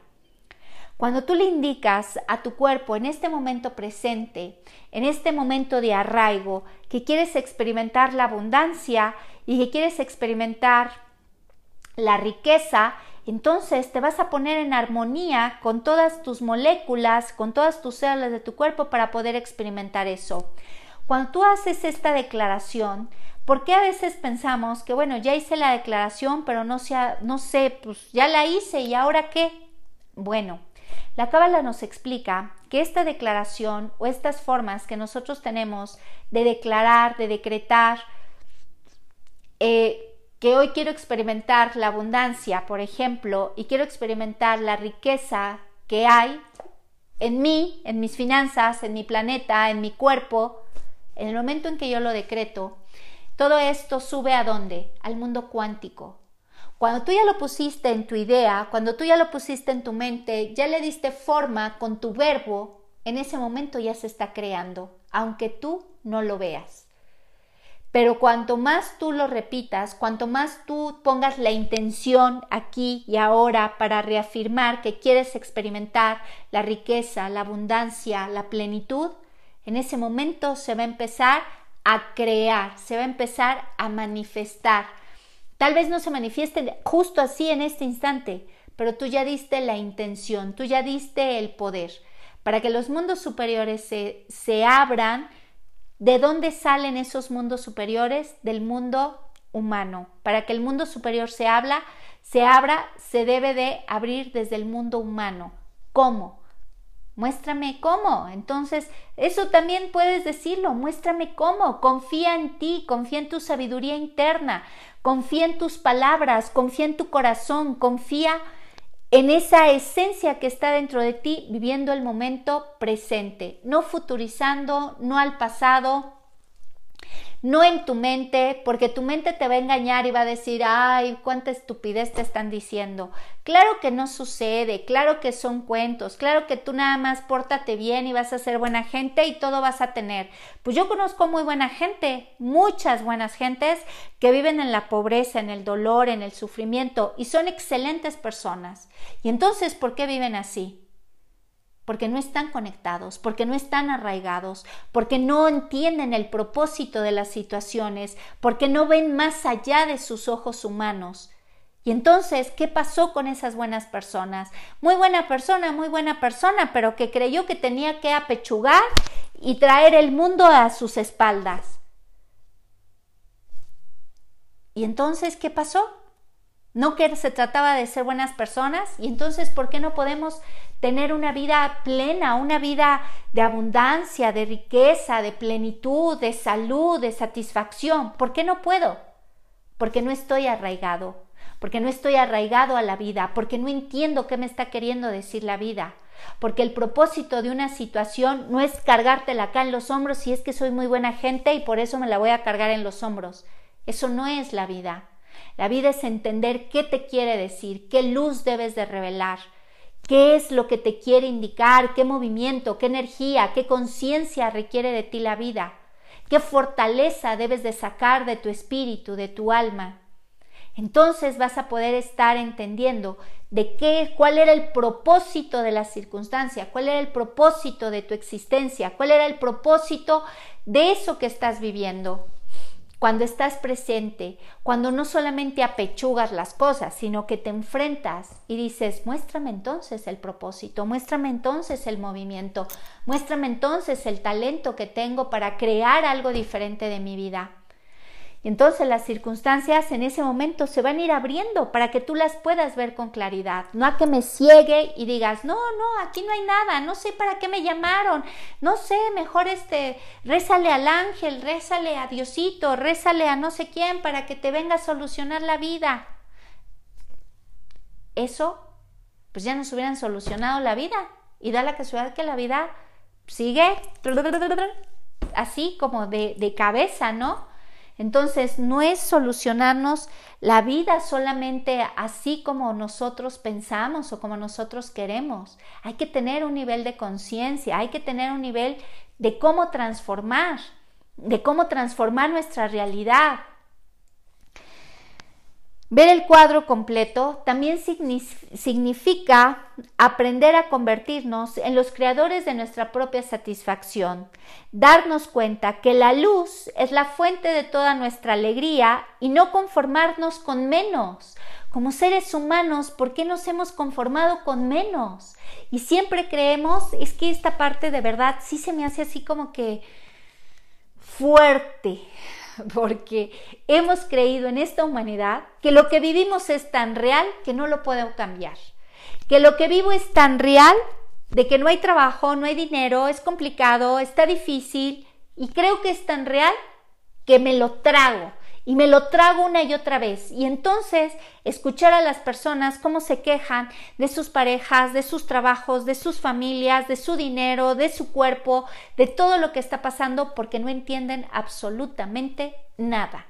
Cuando tú le indicas a tu cuerpo en este momento presente, en este momento de arraigo, que quieres experimentar la abundancia y que quieres experimentar la riqueza, entonces te vas a poner en armonía con todas tus moléculas, con todas tus células de tu cuerpo para poder experimentar eso. Cuando tú haces esta declaración, ¿por qué a veces pensamos que, bueno, ya hice la declaración, pero no, sea, no sé, pues ya la hice y ahora qué? Bueno, la Cábala nos explica que esta declaración o estas formas que nosotros tenemos de declarar, de decretar, eh, que hoy quiero experimentar la abundancia, por ejemplo, y quiero experimentar la riqueza que hay en mí, en mis finanzas, en mi planeta, en mi cuerpo, en el momento en que yo lo decreto, todo esto sube a dónde? Al mundo cuántico. Cuando tú ya lo pusiste en tu idea, cuando tú ya lo pusiste en tu mente, ya le diste forma con tu verbo, en ese momento ya se está creando, aunque tú no lo veas. Pero cuanto más tú lo repitas, cuanto más tú pongas la intención aquí y ahora para reafirmar que quieres experimentar la riqueza, la abundancia, la plenitud, en ese momento se va a empezar a crear, se va a empezar a manifestar. Tal vez no se manifieste justo así en este instante, pero tú ya diste la intención, tú ya diste el poder para que los mundos superiores se, se abran ¿De dónde salen esos mundos superiores? Del mundo humano. Para que el mundo superior se habla, se abra, se debe de abrir desde el mundo humano. ¿Cómo? Muéstrame cómo. Entonces, eso también puedes decirlo. Muéstrame cómo. Confía en ti, confía en tu sabiduría interna, confía en tus palabras, confía en tu corazón, confía en esa esencia que está dentro de ti, viviendo el momento presente, no futurizando, no al pasado, no en tu mente, porque tu mente te va a engañar y va a decir, ay, cuánta estupidez te están diciendo. Claro que no sucede, claro que son cuentos, claro que tú nada más pórtate bien y vas a ser buena gente y todo vas a tener. Pues yo conozco muy buena gente, muchas buenas gentes que viven en la pobreza, en el dolor, en el sufrimiento y son excelentes personas. Y entonces, ¿por qué viven así? Porque no están conectados, porque no están arraigados, porque no entienden el propósito de las situaciones, porque no ven más allá de sus ojos humanos. Y entonces, ¿qué pasó con esas buenas personas? Muy buena persona, muy buena persona, pero que creyó que tenía que apechugar y traer el mundo a sus espaldas. ¿Y entonces qué pasó? No que se trataba de ser buenas personas y entonces ¿por qué no podemos tener una vida plena, una vida de abundancia, de riqueza, de plenitud, de salud, de satisfacción? ¿Por qué no puedo? Porque no estoy arraigado, porque no estoy arraigado a la vida, porque no entiendo qué me está queriendo decir la vida, porque el propósito de una situación no es cargártela acá en los hombros si es que soy muy buena gente y por eso me la voy a cargar en los hombros. Eso no es la vida. La vida es entender qué te quiere decir, qué luz debes de revelar, qué es lo que te quiere indicar, qué movimiento, qué energía, qué conciencia requiere de ti la vida, qué fortaleza debes de sacar de tu espíritu, de tu alma. Entonces vas a poder estar entendiendo de qué, cuál era el propósito de la circunstancia, cuál era el propósito de tu existencia, cuál era el propósito de eso que estás viviendo cuando estás presente, cuando no solamente apechugas las cosas, sino que te enfrentas y dices, muéstrame entonces el propósito, muéstrame entonces el movimiento, muéstrame entonces el talento que tengo para crear algo diferente de mi vida. Y entonces las circunstancias en ese momento se van a ir abriendo para que tú las puedas ver con claridad. No a que me ciegue y digas, no, no, aquí no hay nada, no sé para qué me llamaron, no sé, mejor este, rézale al ángel, rézale a Diosito, rézale a no sé quién para que te venga a solucionar la vida. Eso, pues ya nos hubieran solucionado la vida. Y da la casualidad que la vida sigue así como de, de cabeza, ¿no? Entonces, no es solucionarnos la vida solamente así como nosotros pensamos o como nosotros queremos. Hay que tener un nivel de conciencia, hay que tener un nivel de cómo transformar, de cómo transformar nuestra realidad. Ver el cuadro completo también significa aprender a convertirnos en los creadores de nuestra propia satisfacción, darnos cuenta que la luz es la fuente de toda nuestra alegría y no conformarnos con menos. Como seres humanos, ¿por qué nos hemos conformado con menos? Y siempre creemos, es que esta parte de verdad sí se me hace así como que fuerte, (laughs) porque hemos creído en esta humanidad que lo que vivimos es tan real que no lo puedo cambiar, que lo que vivo es tan real de que no hay trabajo, no hay dinero, es complicado, está difícil y creo que es tan real que me lo trago y me lo trago una y otra vez. Y entonces escuchar a las personas cómo se quejan de sus parejas, de sus trabajos, de sus familias, de su dinero, de su cuerpo, de todo lo que está pasando porque no entienden absolutamente nada.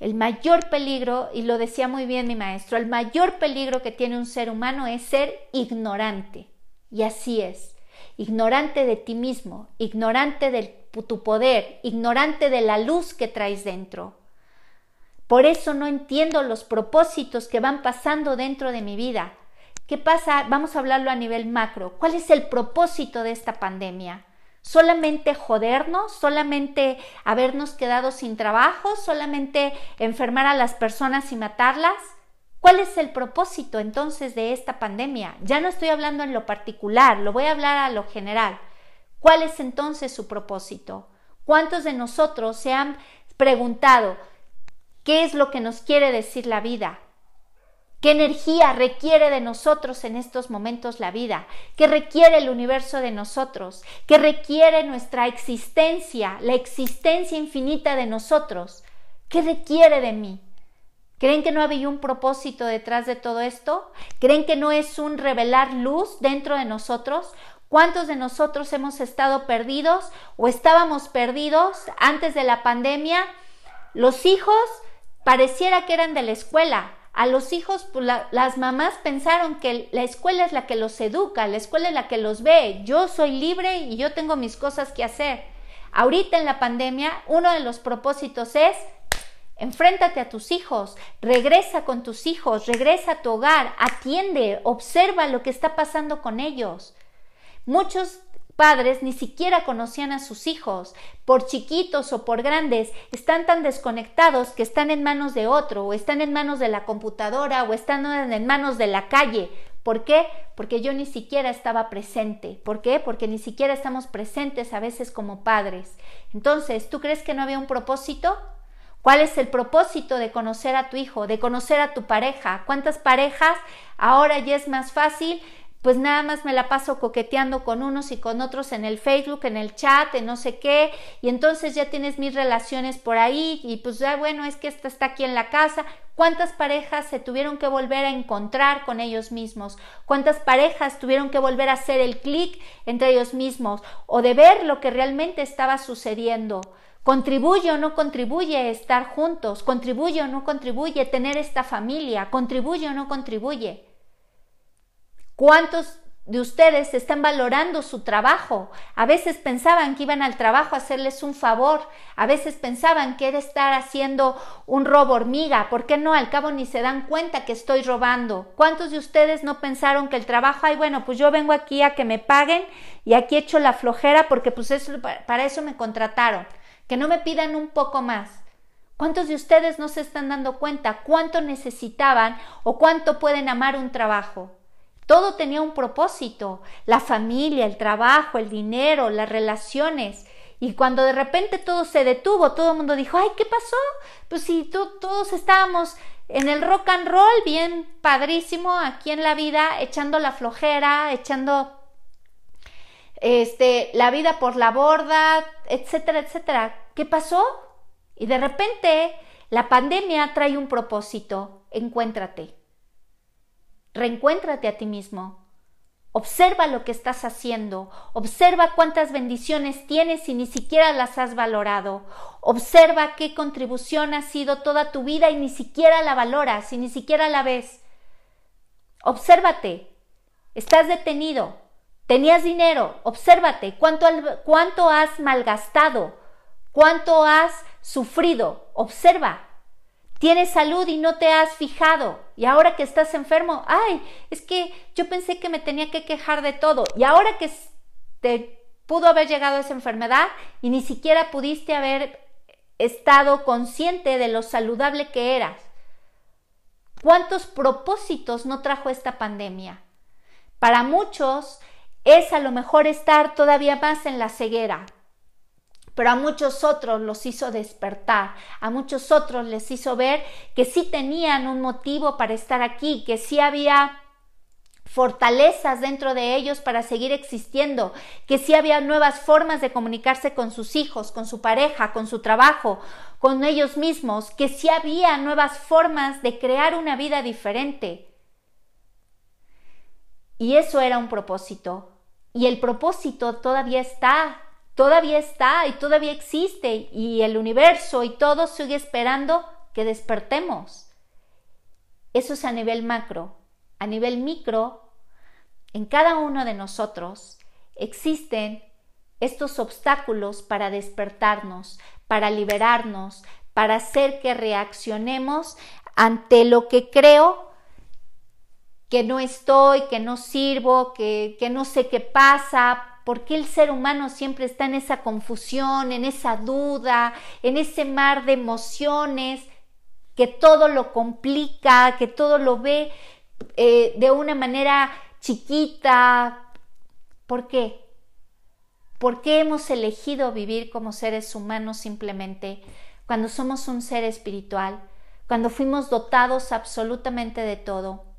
El mayor peligro, y lo decía muy bien mi maestro, el mayor peligro que tiene un ser humano es ser ignorante. Y así es. Ignorante de ti mismo, ignorante de tu poder, ignorante de la luz que traes dentro. Por eso no entiendo los propósitos que van pasando dentro de mi vida. ¿Qué pasa? Vamos a hablarlo a nivel macro. ¿Cuál es el propósito de esta pandemia? ¿Solamente jodernos? ¿Solamente habernos quedado sin trabajo? ¿Solamente enfermar a las personas y matarlas? ¿Cuál es el propósito entonces de esta pandemia? Ya no estoy hablando en lo particular, lo voy a hablar a lo general. ¿Cuál es entonces su propósito? ¿Cuántos de nosotros se han preguntado, ¿Qué es lo que nos quiere decir la vida? ¿Qué energía requiere de nosotros en estos momentos la vida? ¿Qué requiere el universo de nosotros? ¿Qué requiere nuestra existencia, la existencia infinita de nosotros? ¿Qué requiere de mí? ¿Creen que no había un propósito detrás de todo esto? ¿Creen que no es un revelar luz dentro de nosotros? ¿Cuántos de nosotros hemos estado perdidos o estábamos perdidos antes de la pandemia? Los hijos pareciera que eran de la escuela. A los hijos, pues, las mamás pensaron que la escuela es la que los educa, la escuela es la que los ve. Yo soy libre y yo tengo mis cosas que hacer. Ahorita en la pandemia, uno de los propósitos es Enfréntate a tus hijos, regresa con tus hijos, regresa a tu hogar, atiende, observa lo que está pasando con ellos. Muchos padres ni siquiera conocían a sus hijos, por chiquitos o por grandes, están tan desconectados que están en manos de otro, o están en manos de la computadora, o están en manos de la calle. ¿Por qué? Porque yo ni siquiera estaba presente. ¿Por qué? Porque ni siquiera estamos presentes a veces como padres. Entonces, ¿tú crees que no había un propósito? ¿Cuál es el propósito de conocer a tu hijo, de conocer a tu pareja? ¿Cuántas parejas ahora ya es más fácil? Pues nada más me la paso coqueteando con unos y con otros en el Facebook, en el chat, en no sé qué, y entonces ya tienes mis relaciones por ahí, y pues ya bueno, es que esta está aquí en la casa. ¿Cuántas parejas se tuvieron que volver a encontrar con ellos mismos? ¿Cuántas parejas tuvieron que volver a hacer el clic entre ellos mismos o de ver lo que realmente estaba sucediendo? ¿Contribuye o no contribuye estar juntos? ¿Contribuye o no contribuye tener esta familia? ¿Contribuye o no contribuye? ¿Cuántos de ustedes están valorando su trabajo? A veces pensaban que iban al trabajo a hacerles un favor, a veces pensaban que era estar haciendo un robo hormiga, ¿por qué no? Al cabo ni se dan cuenta que estoy robando. ¿Cuántos de ustedes no pensaron que el trabajo, ay, bueno, pues yo vengo aquí a que me paguen y aquí echo la flojera porque pues eso, para eso me contrataron, que no me pidan un poco más? ¿Cuántos de ustedes no se están dando cuenta cuánto necesitaban o cuánto pueden amar un trabajo? Todo tenía un propósito, la familia, el trabajo, el dinero, las relaciones. Y cuando de repente todo se detuvo, todo el mundo dijo, ay, ¿qué pasó? Pues si todos estábamos en el rock and roll, bien padrísimo, aquí en la vida, echando la flojera, echando este, la vida por la borda, etcétera, etcétera. ¿Qué pasó? Y de repente la pandemia trae un propósito, encuéntrate. Reencuéntrate a ti mismo. Observa lo que estás haciendo. Observa cuántas bendiciones tienes y ni siquiera las has valorado. Observa qué contribución ha sido toda tu vida y ni siquiera la valoras y ni siquiera la ves. Obsérvate. Estás detenido. Tenías dinero. Obsérvate. ¿Cuánto, cuánto has malgastado? ¿Cuánto has sufrido? Observa. Tienes salud y no te has fijado. Y ahora que estás enfermo, ay, es que yo pensé que me tenía que quejar de todo. Y ahora que te pudo haber llegado esa enfermedad y ni siquiera pudiste haber estado consciente de lo saludable que eras. ¿Cuántos propósitos no trajo esta pandemia? Para muchos es a lo mejor estar todavía más en la ceguera, pero a muchos otros los hizo despertar, a muchos otros les hizo ver que sí tenían un motivo para estar aquí, que sí había fortalezas dentro de ellos para seguir existiendo, que sí había nuevas formas de comunicarse con sus hijos, con su pareja, con su trabajo, con ellos mismos, que sí había nuevas formas de crear una vida diferente. Y eso era un propósito. Y el propósito todavía está todavía está y todavía existe y el universo y todo sigue esperando que despertemos. Eso es a nivel macro. A nivel micro, en cada uno de nosotros existen estos obstáculos para despertarnos, para liberarnos, para hacer que reaccionemos ante lo que creo que no estoy, que no sirvo, que, que no sé qué pasa, ¿Por qué el ser humano siempre está en esa confusión, en esa duda, en ese mar de emociones que todo lo complica, que todo lo ve eh, de una manera chiquita? ¿Por qué? ¿Por qué hemos elegido vivir como seres humanos simplemente cuando somos un ser espiritual, cuando fuimos dotados absolutamente de todo?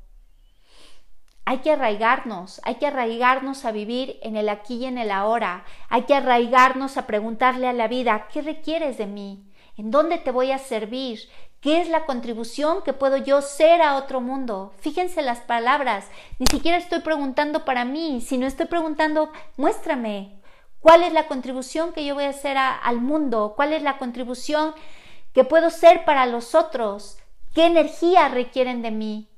Hay que arraigarnos, hay que arraigarnos a vivir en el aquí y en el ahora, hay que arraigarnos a preguntarle a la vida, ¿qué requieres de mí? ¿En dónde te voy a servir? ¿Qué es la contribución que puedo yo ser a otro mundo? Fíjense las palabras, ni siquiera estoy preguntando para mí, sino estoy preguntando, muéstrame, ¿cuál es la contribución que yo voy a hacer al mundo? ¿Cuál es la contribución que puedo ser para los otros? ¿Qué energía requieren de mí?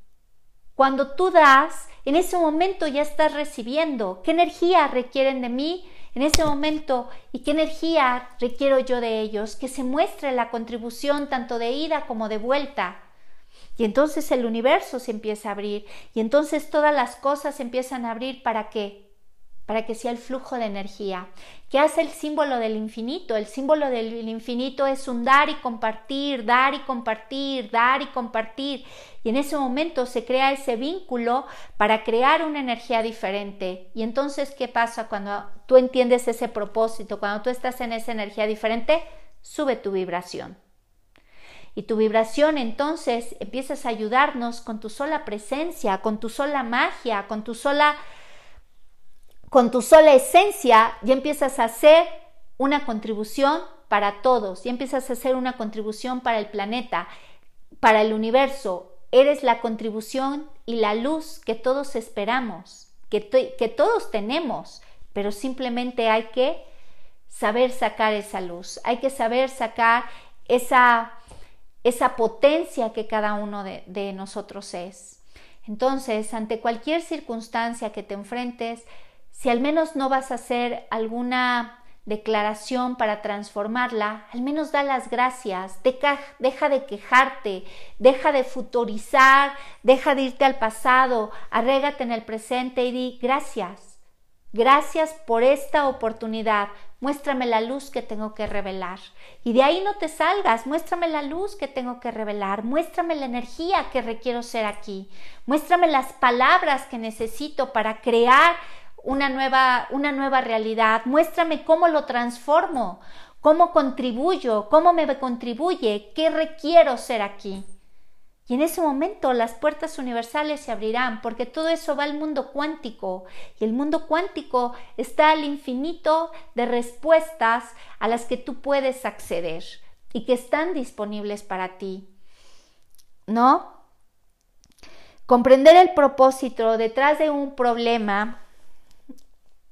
Cuando tú das, en ese momento ya estás recibiendo. ¿Qué energía requieren de mí en ese momento y qué energía requiero yo de ellos? Que se muestre la contribución tanto de ida como de vuelta. Y entonces el universo se empieza a abrir y entonces todas las cosas se empiezan a abrir para qué? Para que sea el flujo de energía. ¿Qué hace el símbolo del infinito? El símbolo del infinito es un dar y compartir, dar y compartir, dar y compartir. Y en ese momento se crea ese vínculo para crear una energía diferente. Y entonces, ¿qué pasa cuando tú entiendes ese propósito? Cuando tú estás en esa energía diferente, sube tu vibración. Y tu vibración entonces empiezas a ayudarnos con tu sola presencia, con tu sola magia, con tu sola con tu sola esencia ya empiezas a hacer una contribución para todos, ya empiezas a hacer una contribución para el planeta, para el universo. Eres la contribución y la luz que todos esperamos, que, que todos tenemos, pero simplemente hay que saber sacar esa luz, hay que saber sacar esa, esa potencia que cada uno de, de nosotros es. Entonces, ante cualquier circunstancia que te enfrentes, si al menos no vas a hacer alguna declaración para transformarla, al menos da las gracias, deja, de quejarte, deja de futurizar, deja de irte al pasado, arrégate en el presente y di gracias. Gracias por esta oportunidad. Muéstrame la luz que tengo que revelar. Y de ahí no te salgas. Muéstrame la luz que tengo que revelar. Muéstrame la energía que requiero ser aquí. Muéstrame las palabras que necesito para crear una nueva, una nueva realidad, muéstrame cómo lo transformo, cómo contribuyo, cómo me contribuye, qué requiero ser aquí. Y en ese momento las puertas universales se abrirán porque todo eso va al mundo cuántico y el mundo cuántico está al infinito de respuestas a las que tú puedes acceder y que están disponibles para ti. ¿No? Comprender el propósito detrás de un problema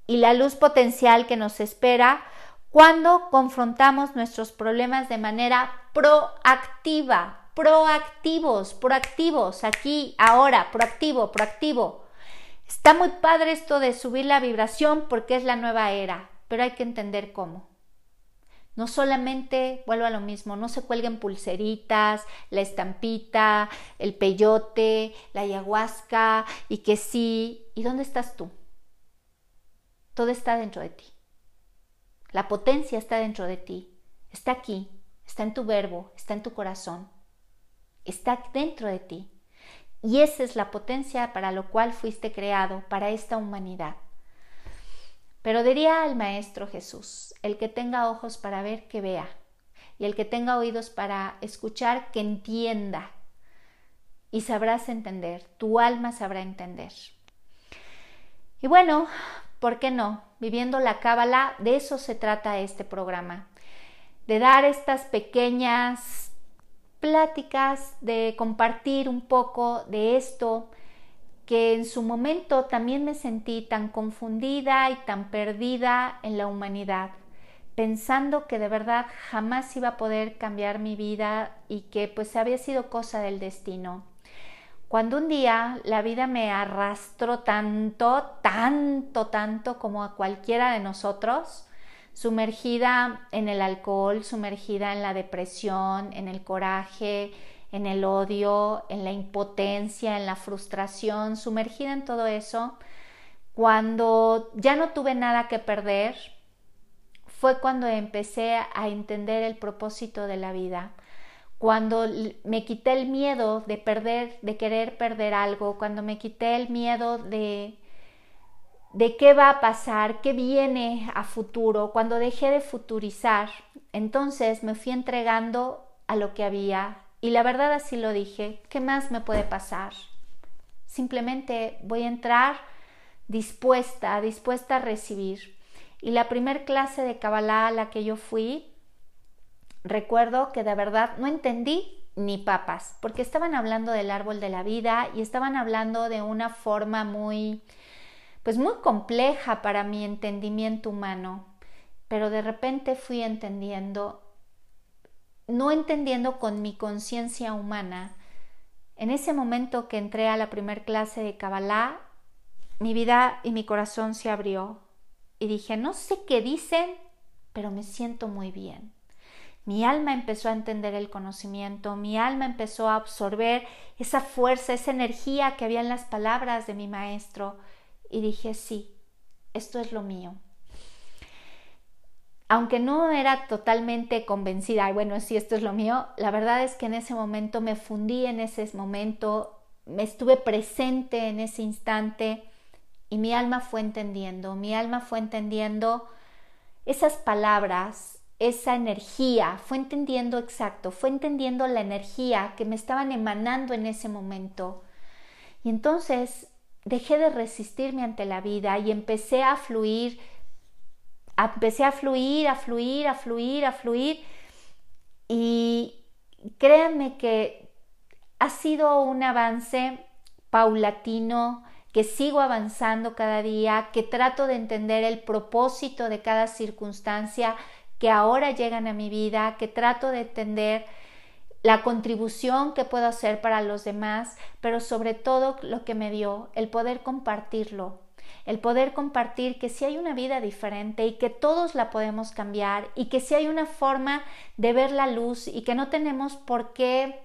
y la luz potencial que nos espera cuando confrontamos nuestros problemas de manera proactiva, proactivos, proactivos, aquí, ahora, proactivo, proactivo. Está muy padre esto de subir la vibración porque es la nueva era, pero hay que entender cómo. No solamente, vuelvo a lo mismo, no se cuelguen pulseritas, la estampita, el peyote, la ayahuasca y que sí. ¿Y dónde estás tú? Todo está dentro de ti. La potencia está dentro de ti. Está aquí, está en tu verbo, está en tu corazón. Está dentro de ti. Y esa es la potencia para lo cual fuiste creado, para esta humanidad. Pero diría al Maestro Jesús, el que tenga ojos para ver, que vea, y el que tenga oídos para escuchar, que entienda. Y sabrás entender, tu alma sabrá entender. Y bueno, ¿por qué no? Viviendo la cábala, de eso se trata este programa, de dar estas pequeñas pláticas, de compartir un poco de esto, que en su momento también me sentí tan confundida y tan perdida en la humanidad, pensando que de verdad jamás iba a poder cambiar mi vida y que pues había sido cosa del destino. Cuando un día la vida me arrastró tanto, tanto, tanto como a cualquiera de nosotros, sumergida en el alcohol, sumergida en la depresión, en el coraje, en el odio, en la impotencia, en la frustración, sumergida en todo eso, cuando ya no tuve nada que perder, fue cuando empecé a entender el propósito de la vida. Cuando me quité el miedo de perder, de querer perder algo, cuando me quité el miedo de de qué va a pasar, qué viene a futuro, cuando dejé de futurizar, entonces me fui entregando a lo que había y la verdad así lo dije, ¿qué más me puede pasar? Simplemente voy a entrar dispuesta, dispuesta a recibir. Y la primer clase de Kabbalah a la que yo fui, recuerdo que de verdad no entendí ni papas, porque estaban hablando del árbol de la vida y estaban hablando de una forma muy pues muy compleja para mi entendimiento humano, pero de repente fui entendiendo, no entendiendo con mi conciencia humana. En ese momento que entré a la primer clase de Kabbalah, mi vida y mi corazón se abrió y dije, no sé qué dicen, pero me siento muy bien. Mi alma empezó a entender el conocimiento, mi alma empezó a absorber esa fuerza, esa energía que había en las palabras de mi maestro y dije, sí, esto es lo mío. Aunque no era totalmente convencida, bueno, sí, esto es lo mío, la verdad es que en ese momento me fundí en ese momento, me estuve presente en ese instante y mi alma fue entendiendo, mi alma fue entendiendo esas palabras, esa energía, fue entendiendo exacto, fue entendiendo la energía que me estaban emanando en ese momento. Y entonces dejé de resistirme ante la vida y empecé a fluir, empecé a fluir, a fluir, a fluir, a fluir. Y créanme que ha sido un avance paulatino, que sigo avanzando cada día, que trato de entender el propósito de cada circunstancia que ahora llegan a mi vida, que trato de entender la contribución que puedo hacer para los demás, pero sobre todo lo que me dio, el poder compartirlo, el poder compartir que si hay una vida diferente y que todos la podemos cambiar y que si hay una forma de ver la luz y que no tenemos por qué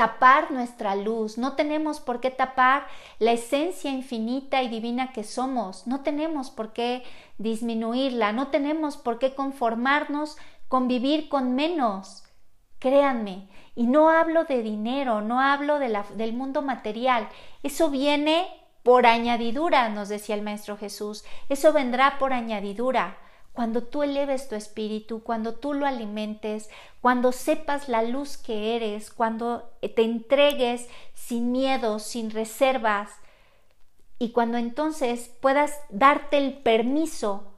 tapar nuestra luz, no tenemos por qué tapar la esencia infinita y divina que somos, no tenemos por qué disminuirla, no tenemos por qué conformarnos con vivir con menos. Créanme, y no hablo de dinero, no hablo de la, del mundo material, eso viene por añadidura, nos decía el Maestro Jesús, eso vendrá por añadidura. Cuando tú eleves tu espíritu, cuando tú lo alimentes, cuando sepas la luz que eres, cuando te entregues sin miedo, sin reservas, y cuando entonces puedas darte el permiso,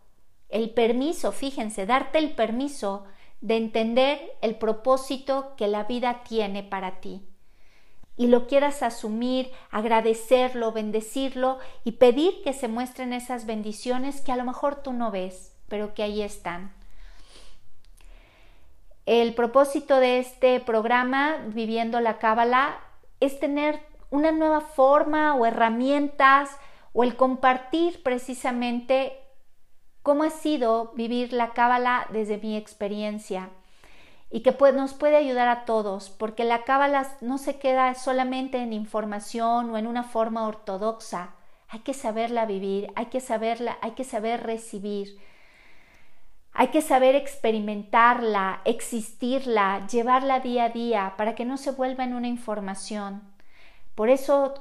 el permiso, fíjense, darte el permiso de entender el propósito que la vida tiene para ti. Y lo quieras asumir, agradecerlo, bendecirlo y pedir que se muestren esas bendiciones que a lo mejor tú no ves, pero que ahí están. El propósito de este programa, Viviendo la Cábala, es tener una nueva forma o herramientas o el compartir precisamente cómo ha sido vivir la cábala desde mi experiencia y que nos puede ayudar a todos, porque la cábala no se queda solamente en información o en una forma ortodoxa. Hay que saberla vivir, hay que saberla, hay que saber recibir. Hay que saber experimentarla, existirla, llevarla día a día para que no se vuelva en una información. Por eso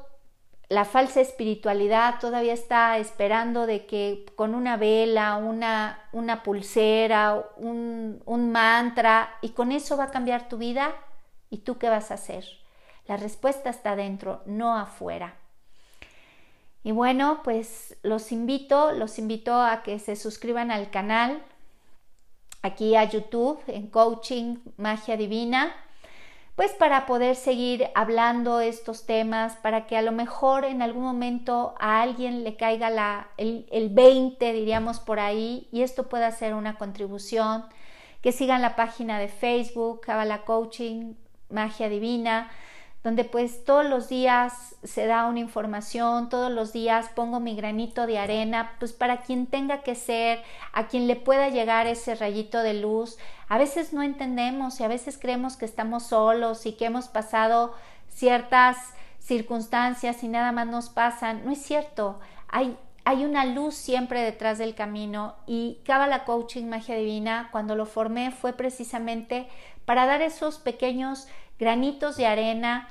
la falsa espiritualidad todavía está esperando de que con una vela, una, una pulsera, un, un mantra, y con eso va a cambiar tu vida. ¿Y tú qué vas a hacer? La respuesta está dentro, no afuera. Y bueno, pues los invito, los invito a que se suscriban al canal, aquí a YouTube, en Coaching Magia Divina pues para poder seguir hablando estos temas, para que a lo mejor en algún momento a alguien le caiga la, el, el 20, diríamos por ahí, y esto pueda ser una contribución, que sigan la página de Facebook, Kabbalah Coaching, Magia Divina, donde pues todos los días se da una información, todos los días pongo mi granito de arena, pues para quien tenga que ser, a quien le pueda llegar ese rayito de luz. A veces no entendemos y a veces creemos que estamos solos y que hemos pasado ciertas circunstancias y nada más nos pasan. No es cierto, hay, hay una luz siempre detrás del camino y Kabbalah Coaching Magia Divina, cuando lo formé, fue precisamente para dar esos pequeños granitos de arena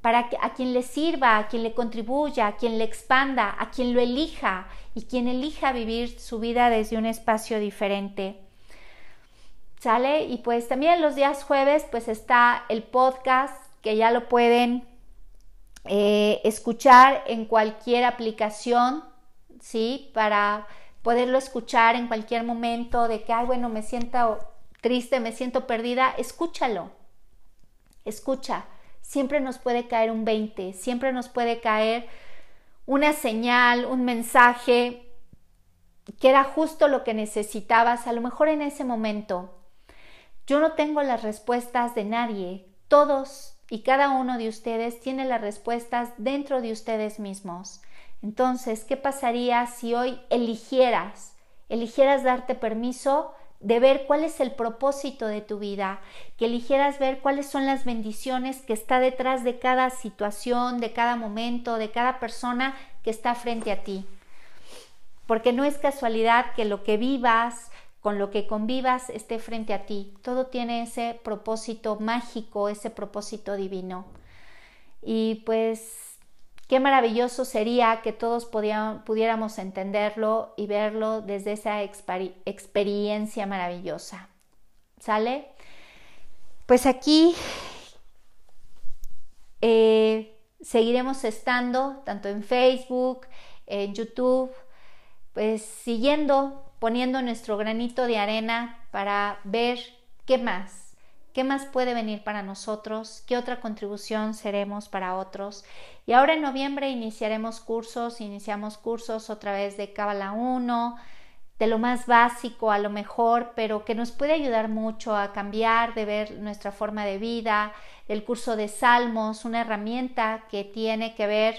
para que, a quien le sirva, a quien le contribuya, a quien le expanda, a quien lo elija y quien elija vivir su vida desde un espacio diferente. ¿Sale? Y pues también los días jueves pues está el podcast que ya lo pueden eh, escuchar en cualquier aplicación, ¿sí? Para poderlo escuchar en cualquier momento de que, ay, bueno, me siento triste, me siento perdida, escúchalo Escucha, siempre nos puede caer un 20, siempre nos puede caer una señal, un mensaje que era justo lo que necesitabas, a lo mejor en ese momento. Yo no tengo las respuestas de nadie, todos y cada uno de ustedes tiene las respuestas dentro de ustedes mismos. Entonces, ¿qué pasaría si hoy eligieras, eligieras darte permiso de ver cuál es el propósito de tu vida, que eligieras ver cuáles son las bendiciones que está detrás de cada situación, de cada momento, de cada persona que está frente a ti. Porque no es casualidad que lo que vivas, con lo que convivas, esté frente a ti. Todo tiene ese propósito mágico, ese propósito divino. Y pues Qué maravilloso sería que todos pudiéramos entenderlo y verlo desde esa experiencia maravillosa. ¿Sale? Pues aquí eh, seguiremos estando tanto en Facebook, en YouTube, pues siguiendo, poniendo nuestro granito de arena para ver qué más, ¿Qué más puede venir para nosotros? ¿Qué otra contribución seremos para otros? Y ahora en noviembre iniciaremos cursos, iniciamos cursos otra vez de Cábala 1, de lo más básico a lo mejor, pero que nos puede ayudar mucho a cambiar, de ver nuestra forma de vida, el curso de Salmos, una herramienta que tiene que ver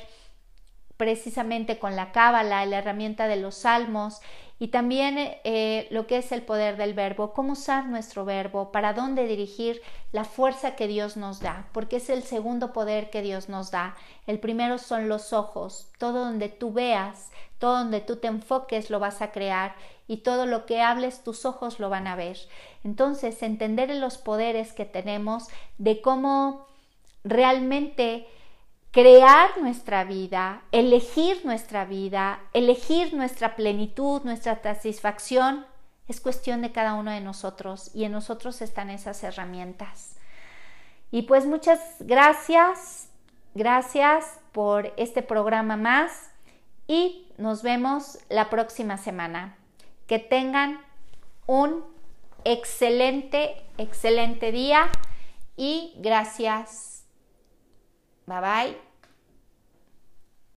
precisamente con la cábala, la herramienta de los salmos y también eh, lo que es el poder del verbo, cómo usar nuestro verbo, para dónde dirigir la fuerza que Dios nos da, porque es el segundo poder que Dios nos da. El primero son los ojos, todo donde tú veas, todo donde tú te enfoques lo vas a crear y todo lo que hables tus ojos lo van a ver. Entonces, entender los poderes que tenemos de cómo realmente crear nuestra vida, elegir nuestra vida, elegir nuestra plenitud, nuestra satisfacción, es cuestión de cada uno de nosotros y en nosotros están esas herramientas. Y pues muchas gracias, gracias por este programa más y nos vemos la próxima semana. Que tengan un excelente, excelente día y gracias. Bye bye.